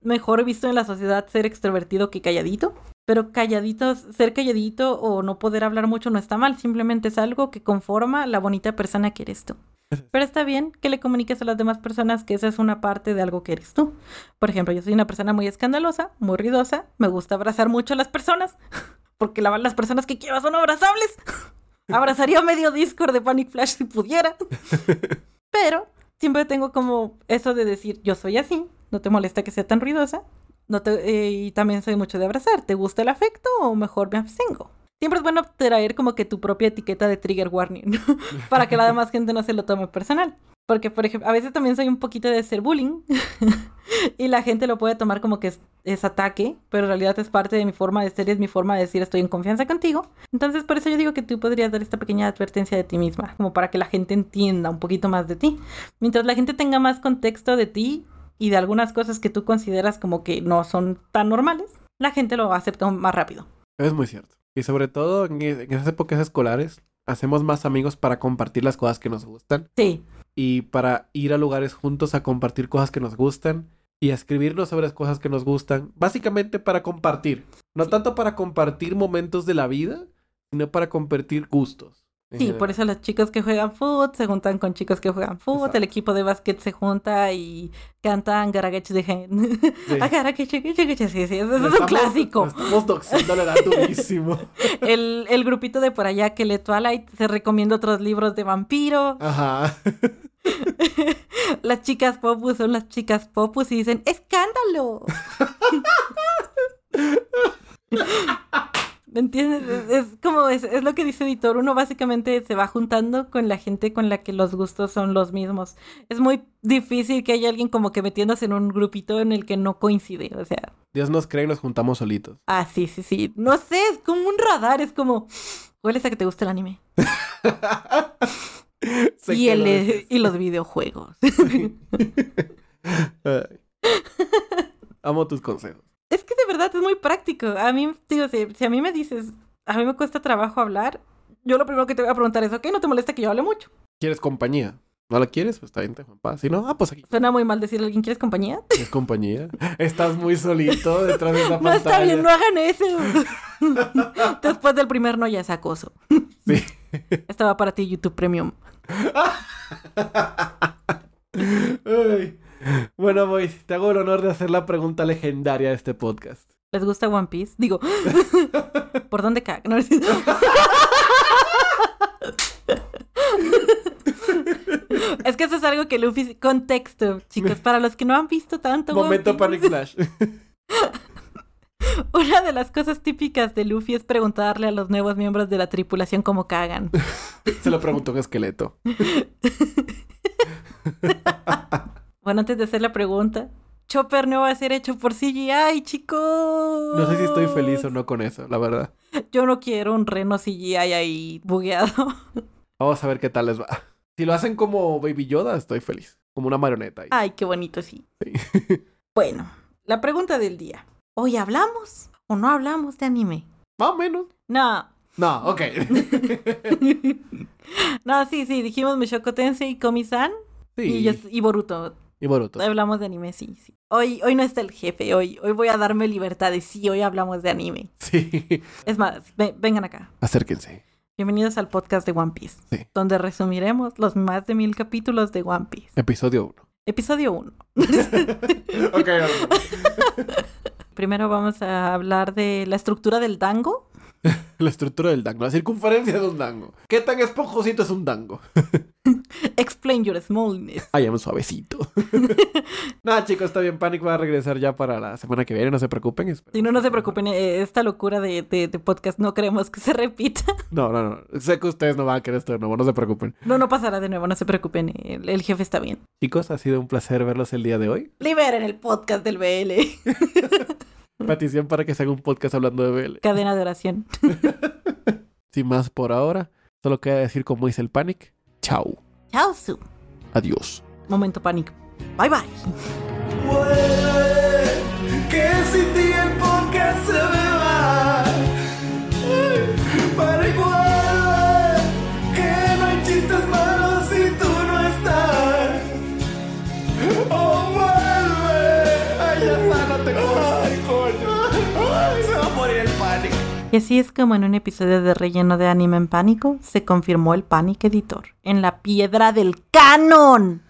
mejor visto en la sociedad ser extrovertido que calladito. Pero calladito, ser calladito o no poder hablar mucho no está mal. Simplemente es algo que conforma la bonita persona que eres tú. Pero está bien que le comuniques a las demás personas que esa es una parte de algo que eres tú. Por ejemplo, yo soy una persona muy escandalosa, muy ruidosa, me gusta abrazar mucho a las personas, porque las personas que quiero son abrazables. Abrazaría medio Discord de Panic Flash si pudiera. Pero siempre tengo como eso de decir, yo soy así, no te molesta que sea tan ruidosa, no te, eh, y también soy mucho de abrazar. ¿Te gusta el afecto o mejor me abstengo? Siempre es bueno traer como que tu propia etiqueta de trigger warning para que la demás gente no se lo tome personal. Porque, por ejemplo, a veces también soy un poquito de ser bullying y la gente lo puede tomar como que es, ataque, pero en realidad es parte de mi forma de ser es mi forma de decir estoy en confianza contigo. Entonces, por eso yo digo que tú podrías dar esta pequeña advertencia de ti misma, como para que la gente entienda un poquito más de ti. Mientras la gente tenga más contexto de ti y de algunas cosas que tú consideras como que no son tan normales, la gente lo va a aceptar más rápido. Es muy cierto. Y sobre todo en, en esas épocas escolares, hacemos más amigos para compartir las cosas que nos gustan. Sí. Y para ir a lugares juntos a compartir cosas que nos gustan y a escribirnos sobre las cosas que nos gustan. Básicamente para compartir. No tanto para compartir momentos de la vida, sino para compartir gustos. Sí, por eso las chicas que juegan fútbol se juntan con chicos que juegan fútbol, el equipo de básquet se junta y cantan Garagech de Gen. Sí. sí, sí, eso es un clásico. Estamos la durísimo. el, el grupito de por allá que lee Twilight se recomienda otros libros de vampiro. Ajá. las chicas popus son las chicas popus y dicen ¡Escándalo! ¿Me entiendes? Es, es como, es, es lo que dice Editor. Uno básicamente se va juntando con la gente con la que los gustos son los mismos. Es muy difícil que haya alguien como que metiéndose en un grupito en el que no coincide. O sea, Dios nos cree y nos juntamos solitos. ah, sí, sí, sí. No sé, es como un radar. Es como, hueles a que te gusta el anime. Y, el, lo y los videojuegos. Amo tus consejos. De verdad es muy práctico. A mí, digo, si, si a mí me dices, a mí me cuesta trabajo hablar, yo lo primero que te voy a preguntar es, ok, ¿no te molesta que yo hable mucho? ¿Quieres compañía? ¿No la quieres? Pues está bien, te paz. Si no, ah, pues aquí Suena muy mal decirle a alguien, ¿quieres compañía? tienes compañía. Estás muy solito detrás de esa No pantalla. está bien, no hagan eso. Después del primer no ya es acoso. Sí. Estaba para ti YouTube Premium. Ay. Bueno, voy. Te hago el honor de hacer la pregunta legendaria de este podcast. ¿Les gusta One Piece? Digo, ¿por dónde caga? No, es que eso es algo que Luffy... Contexto, chicos, para los que no han visto tanto One Momento Piece, Panic Flash. Una de las cosas típicas de Luffy es preguntarle a los nuevos miembros de la tripulación cómo cagan. Se lo preguntó un esqueleto. Bueno, antes de hacer la pregunta, Chopper no va a ser hecho por CGI, chicos. No sé si estoy feliz o no con eso, la verdad. Yo no quiero un reno CGI ahí bugueado. Vamos a ver qué tal les va. Si lo hacen como Baby Yoda, estoy feliz. Como una marioneta. ahí. Ay, qué bonito, sí. Sí. Bueno, la pregunta del día. ¿Hoy hablamos o no hablamos de anime? Más o menos. No. No, ok. No, sí, sí, dijimos Mushoku Tensei y Komi-san Sí. y, y Boruto. Y Boruto. Hablamos de anime, sí, sí. Hoy, hoy no está el jefe, hoy, hoy voy a darme libertades. Sí, hoy hablamos de anime. Sí. Es más, ve- vengan acá. Acérquense. Bienvenidos al podcast de One Piece, Sí. donde resumiremos los más de mil capítulos de One Piece. Episodio 1. Episodio 1. ok, Primero vamos a hablar de la estructura del dango. La estructura del dango. La circunferencia de un dango. ¿Qué tan esponjosito es un dango? Explain your smallness. Ay, un suavecito. Nada, chicos, está bien. Panic va a regresar ya para la semana que viene. No se preocupen. Si no, no se preocupen, eh, esta locura de, de- de podcast no queremos que se repita. No, no, no. Sé que ustedes no van a querer esto de nuevo. No se preocupen. No, no pasará de nuevo, no se preocupen, el, el jefe está bien. Chicos, ha sido un placer verlos el día de hoy. Liberen el podcast del BL. Petición para que se haga un podcast hablando de BL. Cadena de oración. Sin más por ahora, solo queda decir como dice el Panic. Chao. Chao, Su. Adiós. Momento pánico. Bye bye. que sin ti el podcast se me Y así es como en un episodio de relleno de anime en pánico se confirmó el Panic Editor en la piedra del canon.